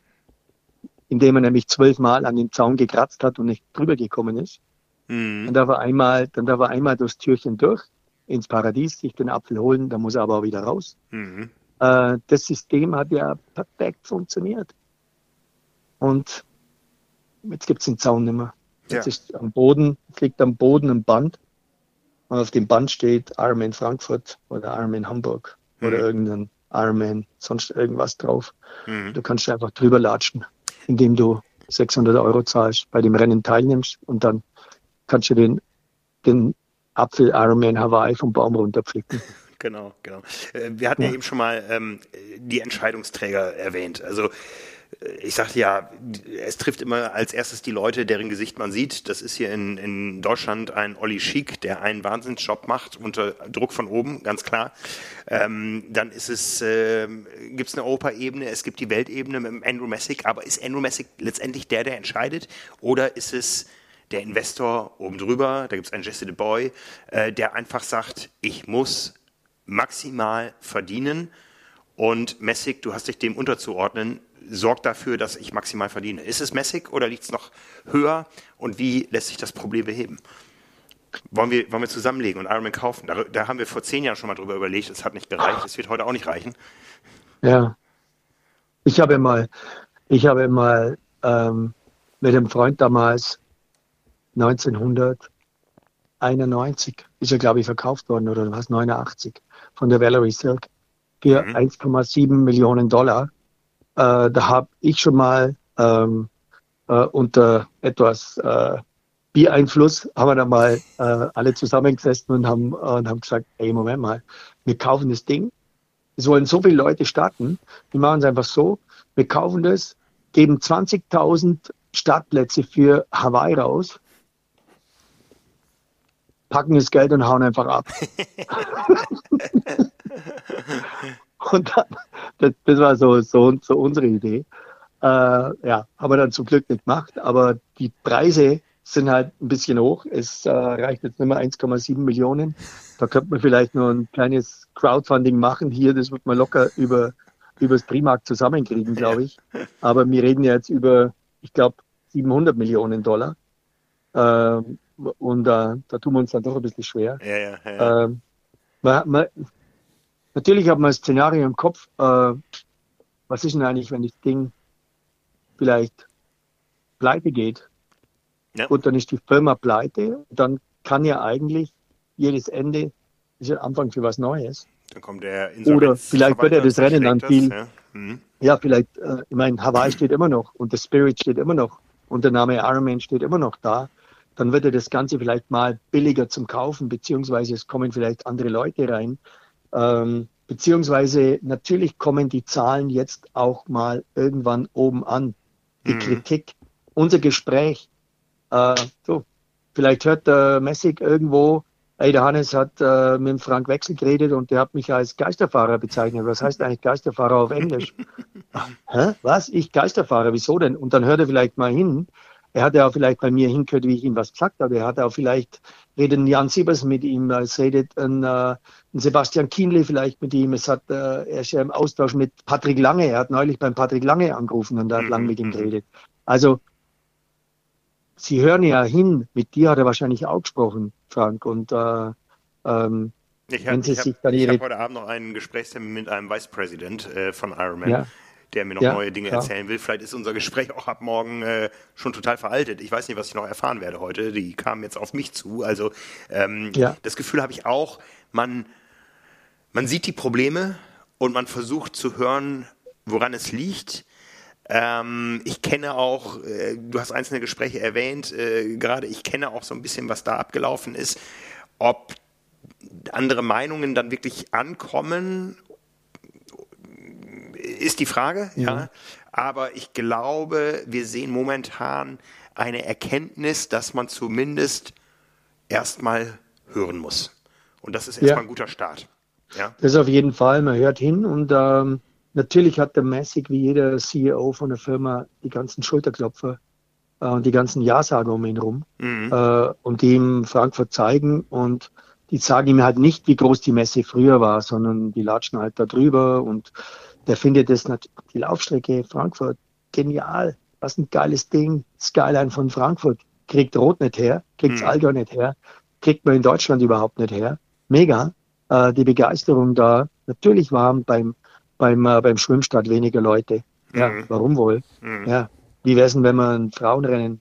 indem er nämlich zwölfmal an den Zaun gekratzt hat und nicht drüber gekommen ist. Mhm. Dann darf er einmal, dann darf er einmal durchs Türchen durch ins Paradies, sich den Apfel holen, dann muss er aber auch wieder raus. Mhm. Äh, das System hat ja perfekt funktioniert. Und jetzt gibt es den Zaun nicht mehr. Jetzt ja. ist am Boden, liegt am Boden ein Band. Und auf dem Band steht Ironman Frankfurt oder Ironman Hamburg mhm. oder irgendein Ironman, sonst irgendwas drauf. Mhm. Du kannst einfach drüber latschen, indem du 600 Euro zahlst, bei dem Rennen teilnimmst und dann kannst du den, den Apfel Ironman Hawaii vom Baum runterpflücken. Genau, genau. Äh, wir hatten ja, ja eben schon mal ähm, die Entscheidungsträger erwähnt. Also ich sagte ja, es trifft immer als erstes die Leute, deren Gesicht man sieht. Das ist hier in, in Deutschland ein Olli Schick, der einen Wahnsinnsjob macht, unter Druck von oben, ganz klar. Ähm, dann ist es, äh, gibt es eine Europaebene, es gibt die Weltebene mit Andrew Messick, aber ist Andrew Messick letztendlich der, der entscheidet? Oder ist es der Investor oben drüber, da gibt es einen Jesse DeBoy, äh, der einfach sagt, ich muss maximal verdienen und Messick, du hast dich dem unterzuordnen, sorgt dafür, dass ich maximal verdiene. Ist es Messig oder liegt es noch höher und wie lässt sich das Problem beheben? Wollen wir, wollen wir zusammenlegen und Ironman kaufen? Da, da haben wir vor zehn Jahren schon mal drüber überlegt, es hat nicht gereicht, es wird heute auch nicht reichen. Ja. Ich habe mal, ich habe mal ähm, mit einem Freund damals 1991 ist er, glaube ich, verkauft worden oder was, 89 von der Valerie Silk für mhm. 1,7 Millionen Dollar. Äh, da habe ich schon mal ähm, äh, unter etwas äh, Biereinfluss haben wir da mal äh, alle zusammengesessen und haben, äh, und haben gesagt, ey, Moment mal, wir kaufen das Ding. Es wollen so viele Leute starten. Wir machen es einfach so. Wir kaufen das, geben 20.000 Startplätze für Hawaii raus, packen das Geld und hauen einfach ab. Und dann, das, war so, so, so unsere Idee. Äh, ja, haben wir dann zum Glück nicht gemacht, aber die Preise sind halt ein bisschen hoch. Es äh, reicht jetzt nicht mehr 1,7 Millionen. Da könnte man vielleicht nur ein kleines Crowdfunding machen hier. Das wird man locker über, über das Primark zusammenkriegen, glaube ich. Aber wir reden ja jetzt über, ich glaube, 700 Millionen Dollar. Ähm, und äh, da tun wir uns dann doch ein bisschen schwer. Ja, ja, ja. Ähm, man, man, Natürlich hat man ein Szenario im Kopf, äh, was ist denn eigentlich, wenn das Ding vielleicht pleite geht ja. und dann ist die Firma pleite, dann kann ja eigentlich jedes Ende ist ja Anfang für was Neues. Dann kommt der Oder vielleicht wird ja das Rennen dann viel. Ja, mhm. ja vielleicht, äh, ich meine, Hawaii steht immer noch und der Spirit steht immer noch und der Name Ironman steht immer noch da. Dann wird ja das Ganze vielleicht mal billiger zum Kaufen, beziehungsweise es kommen vielleicht andere Leute rein. Ähm, beziehungsweise natürlich kommen die Zahlen jetzt auch mal irgendwann oben an. Die mhm. Kritik, unser Gespräch. Äh, so, vielleicht hört der Messig irgendwo, ey, der Hannes hat äh, mit dem Frank Wechsel geredet und der hat mich als Geisterfahrer bezeichnet. Was heißt eigentlich Geisterfahrer auf Englisch? Hä? Was? Ich Geisterfahrer? Wieso denn? Und dann hört er vielleicht mal hin. Er hat ja auch vielleicht bei mir hingehört, wie ich ihm was gesagt habe. Er hat auch vielleicht redet Jan Siebers mit ihm, es redet ein, äh, ein Sebastian Kienle vielleicht mit ihm, es hat, äh, er ist ja im Austausch mit Patrick Lange, er hat neulich beim Patrick Lange angerufen und da hat mhm. lang mit ihm mhm. geredet. Also, Sie hören ja hin, mit dir hat er wahrscheinlich auch gesprochen, Frank, und äh, ähm, ich habe hab, hab heute Abend noch einen Gesprächstermin mit einem Vice President äh, von Ironman. Ja der mir noch ja, neue Dinge klar. erzählen will. Vielleicht ist unser Gespräch auch ab morgen äh, schon total veraltet. Ich weiß nicht, was ich noch erfahren werde heute. Die kamen jetzt auf mich zu. Also ähm, ja. das Gefühl habe ich auch, man, man sieht die Probleme und man versucht zu hören, woran es liegt. Ähm, ich kenne auch, äh, du hast einzelne Gespräche erwähnt, äh, gerade ich kenne auch so ein bisschen, was da abgelaufen ist. Ob andere Meinungen dann wirklich ankommen ist die Frage, ja. ja. Aber ich glaube, wir sehen momentan eine Erkenntnis, dass man zumindest erstmal hören muss. Und das ist erstmal ja. ein guter Start. Ja. Das auf jeden Fall. Man hört hin und ähm, natürlich hat der Massig wie jeder CEO von der Firma die ganzen Schulterklopfer äh, und die ganzen Ja-Sager um ihn rum mhm. äh, und die ihm Frankfurt zeigen und die sagen ihm halt nicht, wie groß die Messe früher war, sondern die latschen halt da drüber und der findet das die Laufstrecke Frankfurt genial. Was ein geiles Ding. Skyline von Frankfurt. Kriegt Rot nicht her, kriegt mhm. Allgäu nicht her, kriegt man in Deutschland überhaupt nicht her. Mega. Äh, die Begeisterung da. Natürlich waren beim, beim, äh, beim Schwimmstart weniger Leute. Ja, mhm. warum wohl? Mhm. Ja. Wie wäre es denn, wenn man ein Frauenrennen,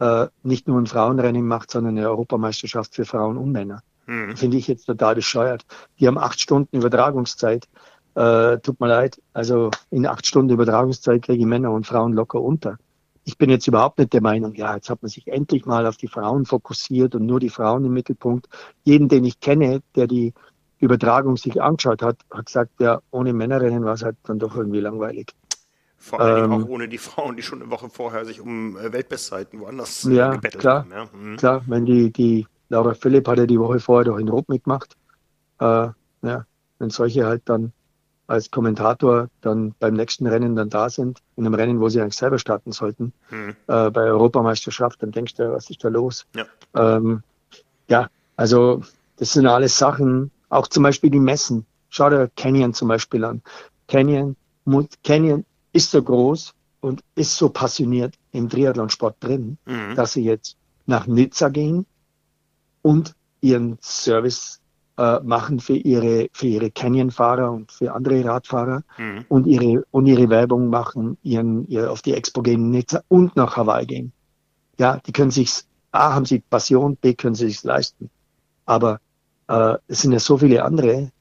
äh, nicht nur ein Frauenrennen macht, sondern eine Europameisterschaft für Frauen und Männer? Mhm. Finde ich jetzt total bescheuert. Die haben acht Stunden Übertragungszeit äh, tut mir leid, also in acht Stunden Übertragungszeit kriege ich Männer und Frauen locker unter. Ich bin jetzt überhaupt nicht der Meinung, ja, jetzt hat man sich endlich mal auf die Frauen fokussiert und nur die Frauen im Mittelpunkt. Jeden, den ich kenne, der die Übertragung sich angeschaut hat, hat gesagt, ja, ohne Männerrennen war es halt dann doch irgendwie langweilig. Vor allem ähm, auch ohne die Frauen, die schon eine Woche vorher sich um äh, Weltbestzeiten woanders äh, ja, gebettelt klar, haben. Ja, mhm. klar, wenn die, die Laura Philipp hat ja die Woche vorher doch in Rupp mitgemacht. Äh, ja, wenn solche halt dann als Kommentator dann beim nächsten Rennen dann da sind, in einem Rennen, wo sie eigentlich selber starten sollten, hm. äh, bei Europameisterschaft, dann denkst du, was ist da los? Ja. Ähm, ja, also das sind alles Sachen, auch zum Beispiel die Messen. Schau dir Canyon zum Beispiel an. Canyon, Canyon ist so groß und ist so passioniert im Triathlonsport drin, mhm. dass sie jetzt nach Nizza gehen und ihren Service äh, machen für ihre, für ihre Canyon-Fahrer und für andere Radfahrer mhm. und ihre, und ihre Werbung machen, ihren, ihr auf die Expo gehen, Nizza und nach Hawaii gehen. Ja, die können sich, A, haben sie Passion, B, können sie sich leisten. Aber äh, es sind ja so viele andere,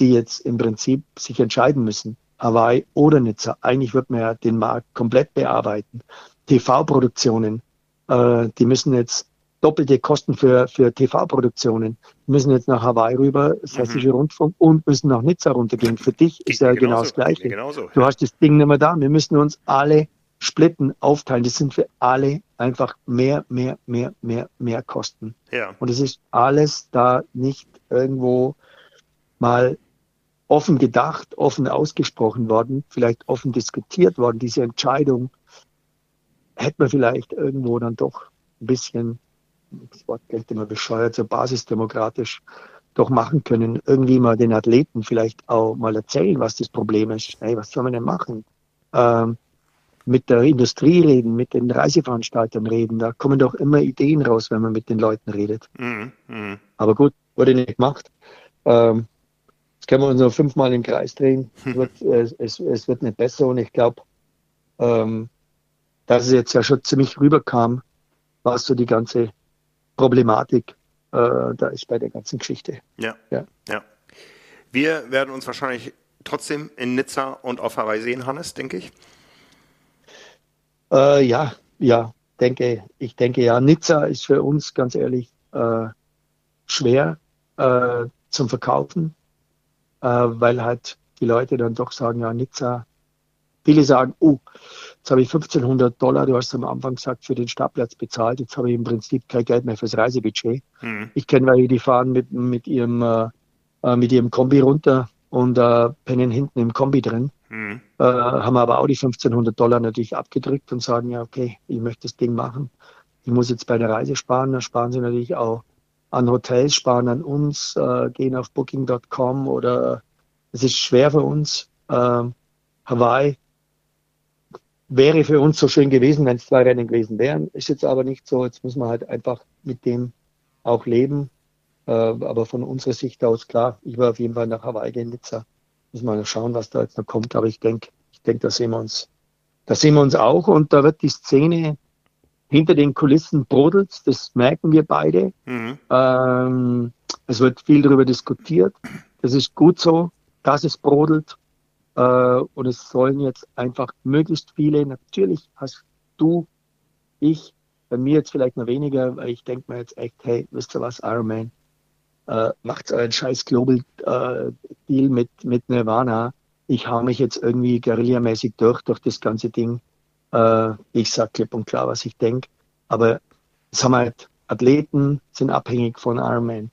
die jetzt im Prinzip sich entscheiden müssen. Hawaii oder Nizza. Eigentlich wird man ja den Markt komplett bearbeiten. TV-Produktionen, äh, die müssen jetzt doppelte Kosten für, für TV-Produktionen. müssen jetzt nach Hawaii rüber, das hessische mhm. Rundfunk, und müssen nach Nizza runtergehen. Für dich ist ja genau das Gleiche. Genauso, du hast das Ding nicht mehr da. Wir müssen uns alle splitten, aufteilen. Das sind für alle einfach mehr, mehr, mehr, mehr, mehr Kosten. Ja. Und es ist alles da nicht irgendwo mal offen gedacht, offen ausgesprochen worden, vielleicht offen diskutiert worden. Diese Entscheidung hätte man vielleicht irgendwo dann doch ein bisschen das Wort klingt immer bescheuert, so basisdemokratisch doch machen können. Irgendwie mal den Athleten vielleicht auch mal erzählen, was das Problem ist. Hey, was soll man denn machen? Ähm, mit der Industrie reden, mit den Reiseveranstaltern reden. Da kommen doch immer Ideen raus, wenn man mit den Leuten redet. Mhm, mh. Aber gut, wurde nicht gemacht. Ähm, jetzt können wir uns noch fünfmal im Kreis drehen. Es wird, es, es, es wird nicht besser und ich glaube, ähm, dass es jetzt ja schon ziemlich rüberkam, was so die ganze Problematik äh, da ist bei der ganzen Geschichte. Ja, ja. ja. Wir werden uns wahrscheinlich trotzdem in Nizza und auf Hawaii sehen, Hannes, denke ich. Äh, ja, ja, denke, ich denke ja. Nizza ist für uns ganz ehrlich äh, schwer äh, zum Verkaufen, äh, weil halt die Leute dann doch sagen, ja, Nizza, viele sagen, oh, Jetzt habe ich 1500 Dollar, du hast am Anfang gesagt, für den Startplatz bezahlt. Jetzt habe ich im Prinzip kein Geld mehr fürs Reisebudget. Mhm. Ich kenne welche, die fahren mit, mit, ihrem, äh, äh, mit ihrem Kombi runter und äh, pennen hinten im Kombi drin. Mhm. Äh, haben aber auch die 1500 Dollar natürlich abgedrückt und sagen, ja, okay, ich möchte das Ding machen. Ich muss jetzt bei der Reise sparen. Da sparen sie natürlich auch an Hotels, sparen an uns, äh, gehen auf booking.com oder es ist schwer für uns. Äh, Hawaii wäre für uns so schön gewesen, wenn es zwei Rennen gewesen wären. Ist jetzt aber nicht so. Jetzt müssen wir halt einfach mit dem auch leben. Äh, aber von unserer Sicht aus, klar, ich war auf jeden Fall nach Hawaii in Nizza. Müssen wir mal schauen, was da jetzt noch kommt. Aber ich denke, ich denke, da sehen wir uns, da sehen wir uns auch. Und da wird die Szene hinter den Kulissen brodelt. Das merken wir beide. Mhm. Ähm, es wird viel darüber diskutiert. Das ist gut so, dass es brodelt. Äh, und es sollen jetzt einfach möglichst viele, natürlich hast du, ich, bei mir jetzt vielleicht noch weniger, weil ich denke mir jetzt echt, hey, wisst ihr was, Iron Man, äh, macht euren scheiß Global-Deal äh, mit, mit Nirvana. Ich hau mich jetzt irgendwie guerillamäßig durch, durch das ganze Ding. Äh, ich sag klipp und klar, was ich denke. Aber es haben halt Athleten, sind abhängig von Iron Man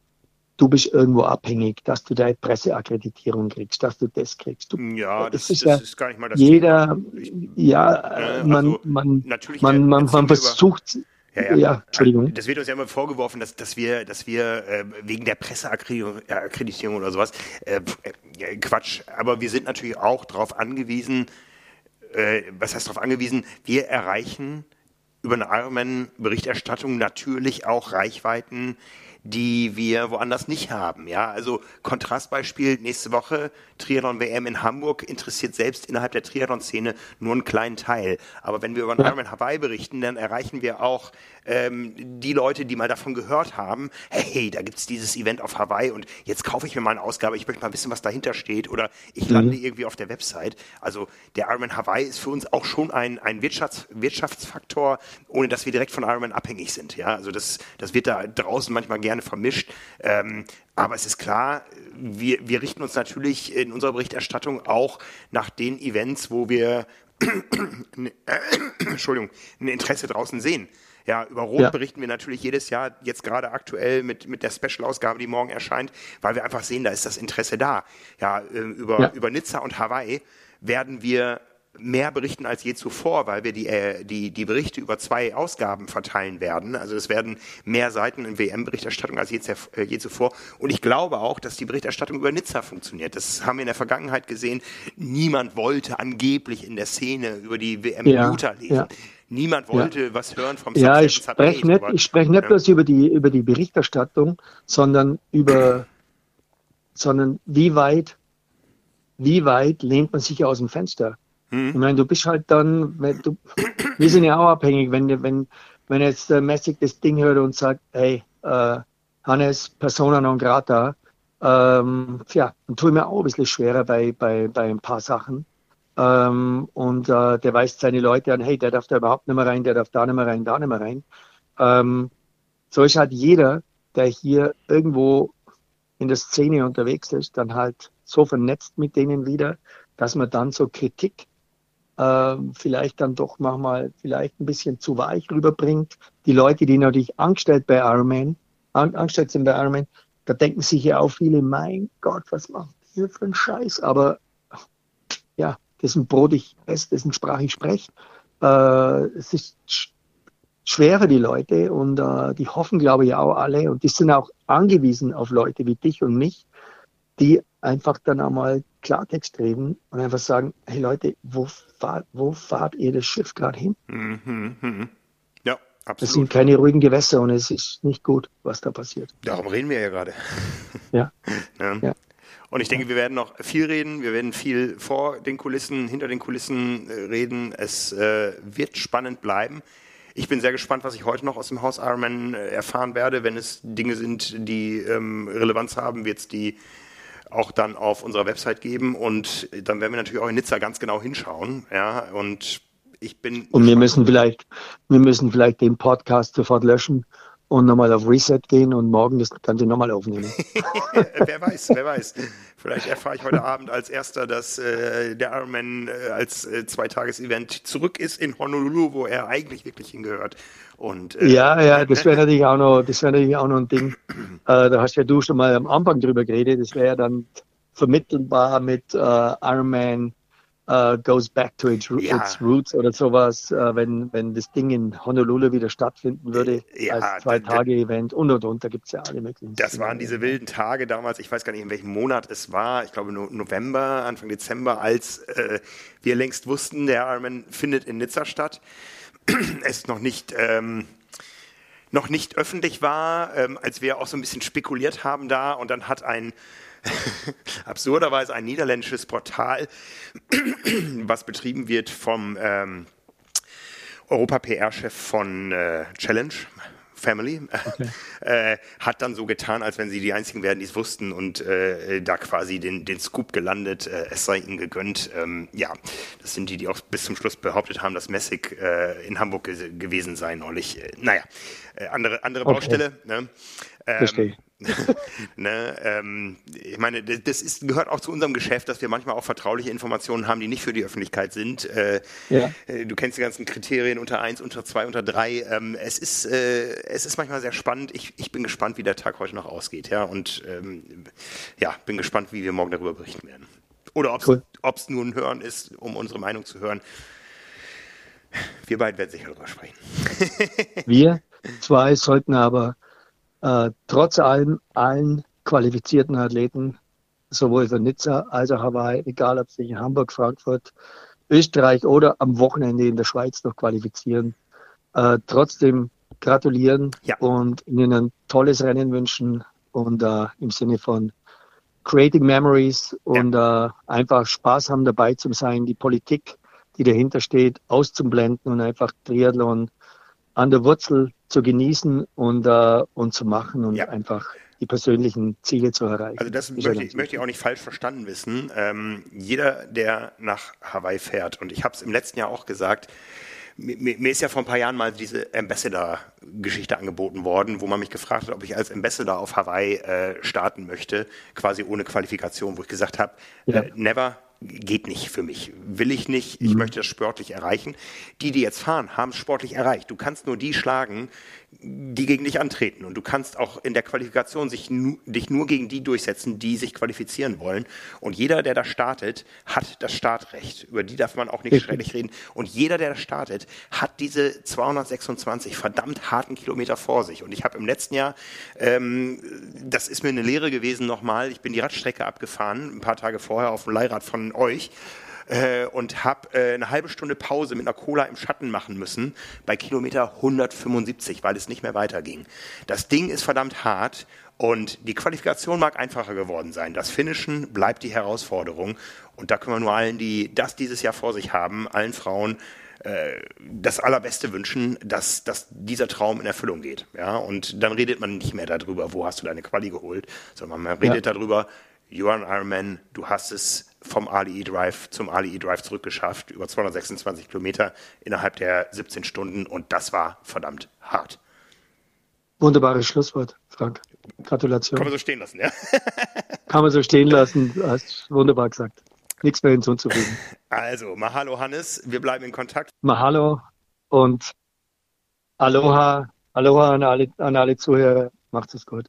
du bist irgendwo abhängig, dass du deine Presseakkreditierung kriegst, dass du das kriegst. Du, ja, das, das, ist, das ja ist gar nicht mal das jeder, Thema. Ja, äh, man, also, man, man, man, man versucht, ja, ja. ja, Entschuldigung. Das wird uns ja immer vorgeworfen, dass, dass wir, dass wir äh, wegen der Presseakkreditierung oder sowas, äh, äh, Quatsch, aber wir sind natürlich auch darauf angewiesen, äh, was heißt darauf angewiesen, wir erreichen über eine Ironman-Berichterstattung natürlich auch Reichweiten, die wir woanders nicht haben. Ja, also Kontrastbeispiel nächste Woche Triathlon WM in Hamburg interessiert selbst innerhalb der Triathlon-Szene nur einen kleinen Teil. Aber wenn wir über den Ironman Hawaii berichten, dann erreichen wir auch ähm, die Leute, die mal davon gehört haben, hey, da gibt's dieses Event auf Hawaii und jetzt kaufe ich mir mal eine Ausgabe, ich möchte mal wissen, was dahinter steht oder ich lande mhm. irgendwie auf der Website. Also der Ironman Hawaii ist für uns auch schon ein, ein Wirtschafts Wirtschaftsfaktor, ohne dass wir direkt von Ironman abhängig sind. Ja, also das, das wird da draußen manchmal gerne vermischt. Ähm, aber es ist klar, wir, wir richten uns natürlich in unserer Berichterstattung auch nach den Events, wo wir Entschuldigung, ein Interesse draußen sehen. Ja, über Rot ja. berichten wir natürlich jedes Jahr, jetzt gerade aktuell mit, mit der Special-Ausgabe, die morgen erscheint, weil wir einfach sehen, da ist das Interesse da. Ja, äh, über, ja. über Nizza und Hawaii werden wir mehr berichten als je zuvor, weil wir die, äh, die, die Berichte über zwei Ausgaben verteilen werden. Also es werden mehr Seiten in WM-Berichterstattung als je, äh, je zuvor. Und ich glaube auch, dass die Berichterstattung über Nizza funktioniert. Das haben wir in der Vergangenheit gesehen. Niemand wollte angeblich in der Szene über die WM ja, lesen. Ja. Niemand wollte ja. was hören vom Ja, ich spreche nicht, ich spreche nicht ja. bloß über die, über die Berichterstattung, sondern über, sondern wie weit, wie weit lehnt man sich aus dem Fenster? Hm. Ich meine, du bist halt dann, du, wir sind ja auch abhängig, wenn, wenn, wenn jetzt der Messig das Ding hört und sagt, hey, äh, Hannes, Persona non grata, ähm, ja, dann tue ich mir auch ein bisschen schwerer bei, bei, bei ein paar Sachen. Ähm, und äh, der weist seine Leute an, hey, der darf da überhaupt nicht mehr rein, der darf da nicht mehr rein, da nicht mehr rein. Ähm, so ist halt jeder, der hier irgendwo in der Szene unterwegs ist, dann halt so vernetzt mit denen wieder, dass man dann so Kritik äh, vielleicht dann doch manchmal vielleicht ein bisschen zu weich rüberbringt. Die Leute, die natürlich angestellt bei Ironman, an, angestellt sind bei Ironman, da denken sich ja auch viele, mein Gott, was macht ihr für einen Scheiß? Aber dessen Brot ich esse, dessen Sprache ich spreche. Äh, es ist schwer für die Leute und äh, die hoffen, glaube ich, auch alle und die sind auch angewiesen auf Leute wie dich und mich, die einfach dann einmal Klartext reden und einfach sagen, hey Leute, wo, fahr, wo fahrt ihr das Schiff gerade hin? Mhm, mh. Ja, absolut. Das sind keine ruhigen Gewässer und es ist nicht gut, was da passiert. Darum reden wir ja gerade. Ja. ja. ja. Und ich denke, wir werden noch viel reden. Wir werden viel vor den Kulissen, hinter den Kulissen äh, reden. Es äh, wird spannend bleiben. Ich bin sehr gespannt, was ich heute noch aus dem Haus Ironman äh, erfahren werde. Wenn es Dinge sind, die ähm, Relevanz haben, wird es die auch dann auf unserer Website geben. Und dann werden wir natürlich auch in Nizza ganz genau hinschauen. Ja, und ich bin. Und wir müssen vielleicht, wir müssen vielleicht den Podcast sofort löschen und nochmal auf Reset gehen und morgen das Ganze nochmal aufnehmen. wer weiß, wer weiß. Vielleicht erfahre ich heute Abend als erster, dass äh, der Ironman äh, als äh, Zweitages-Event zurück ist in Honolulu, wo er eigentlich wirklich hingehört. Und, äh, ja, ja, das wäre natürlich auch noch, das wäre natürlich auch noch ein Ding. Äh, da hast ja du schon mal am Anfang drüber geredet. Das wäre ja dann vermittelbar mit äh, Ironman uh, goes back to its, ja. its, roots oder sowas, uh, wenn, wenn das Ding in Honolulu wieder stattfinden würde, ja, als Zwei-Tage-Event und und und, da gibt es ja alle möglichen. Das waren diese wilden Tage damals, ich weiß gar nicht, in welchem Monat es war, ich glaube November, Anfang Dezember, als äh, wir längst wussten, der Ironman findet in Nizza statt. es noch nicht... Ähm, noch nicht öffentlich war, ähm, als wir auch so ein bisschen spekuliert haben da und dann hat ein absurderweise ein niederländisches Portal, was betrieben wird vom ähm, Europa-PR-Chef von äh, Challenge, Family, okay. äh, hat dann so getan, als wenn sie die einzigen wären, die es wussten und äh, da quasi den, den Scoop gelandet, äh, es sei ihnen gegönnt. Ähm, ja, das sind die, die auch bis zum Schluss behauptet haben, dass Messig äh, in Hamburg ge gewesen sei neulich. Äh, naja, äh, andere, andere okay. Baustelle. Ne? Ähm, Verstehe. ne, ähm, ich meine, das ist, gehört auch zu unserem Geschäft, dass wir manchmal auch vertrauliche Informationen haben, die nicht für die Öffentlichkeit sind. Äh, ja. Äh, du kennst die ganzen Kriterien unter eins, unter zwei, unter drei. Ähm, es, ist, äh, es ist manchmal sehr spannend. Ich, ich bin gespannt, wie der Tag heute noch ausgeht. Ja, und ähm, ja, bin gespannt, wie wir morgen darüber berichten werden. Oder ob es cool. nur ein Hören ist, um unsere Meinung zu hören. Wir beiden werden sicher darüber sprechen. wir zwei sollten aber äh, trotz allem allen qualifizierten Athleten, sowohl für Nizza als auch Hawaii, egal ob sie in Hamburg, Frankfurt, Österreich oder am Wochenende in der Schweiz noch qualifizieren, äh, trotzdem gratulieren ja. und ihnen ein tolles Rennen wünschen und äh, im Sinne von Creating Memories und ja. äh, einfach Spaß haben dabei zu sein, die Politik, die dahinter steht, auszublenden und einfach Triathlon an der Wurzel zu genießen und, äh, und zu machen und ja. einfach die persönlichen Ziele zu erreichen. Also das möchte ich, möchte ich auch nicht falsch verstanden wissen. Ähm, jeder, der nach Hawaii fährt, und ich habe es im letzten Jahr auch gesagt, mir, mir, ist ja vor ein paar Jahren mal diese Ambassador-Geschichte angeboten worden, wo man mich gefragt hat, ob ich als Ambassador auf Hawaii äh, starten möchte, quasi ohne Qualifikation, wo ich gesagt habe, ja. äh, never, geht nicht für mich, will ich nicht, ich mhm. möchte das sportlich erreichen. Die, die jetzt fahren, haben es sportlich erreicht. Du kannst nur die schlagen, die gegen dich antreten. Und du kannst auch in der Qualifikation sich nu, dich nur gegen die durchsetzen, die sich qualifizieren wollen. Und jeder, der da startet, hat das Startrecht. Über die darf man auch nicht schrecklich reden. Und jeder, der da startet, hat diese 226 verdammt harten Kilometer vor sich. Und ich habe im letzten Jahr, ähm, das ist mir eine Lehre gewesen nochmal, ich bin die Radstrecke abgefahren, ein paar Tage vorher auf dem Leihrad von euch äh, und habe äh, eine halbe Stunde Pause mit einer Cola im Schatten machen müssen bei Kilometer 175, weil es nicht mehr weiterging. Das Ding ist verdammt hart und die Qualifikation mag einfacher geworden sein. Das Finishen bleibt die Herausforderung und da können wir nur allen, die das dieses Jahr vor sich haben, allen Frauen äh, das Allerbeste wünschen, dass, dass dieser Traum in Erfüllung geht. Ja? Und dann redet man nicht mehr darüber, wo hast du deine Quali geholt, sondern man redet ja. darüber, you are an Ironman, du hast es vom Ali Drive zum Ali Drive zurückgeschafft, über 226 Kilometer innerhalb der 17 Stunden und das war verdammt hart. Wunderbares Schlusswort, Frank. Gratulation. Kann man so stehen lassen, ja? Kann man so stehen lassen, du hast wunderbar gesagt. Nichts mehr hinzuzufügen. Also, Mahalo Hannes, wir bleiben in Kontakt. Mahalo und Aloha, Aloha an alle, an alle Zuhörer. Macht es gut.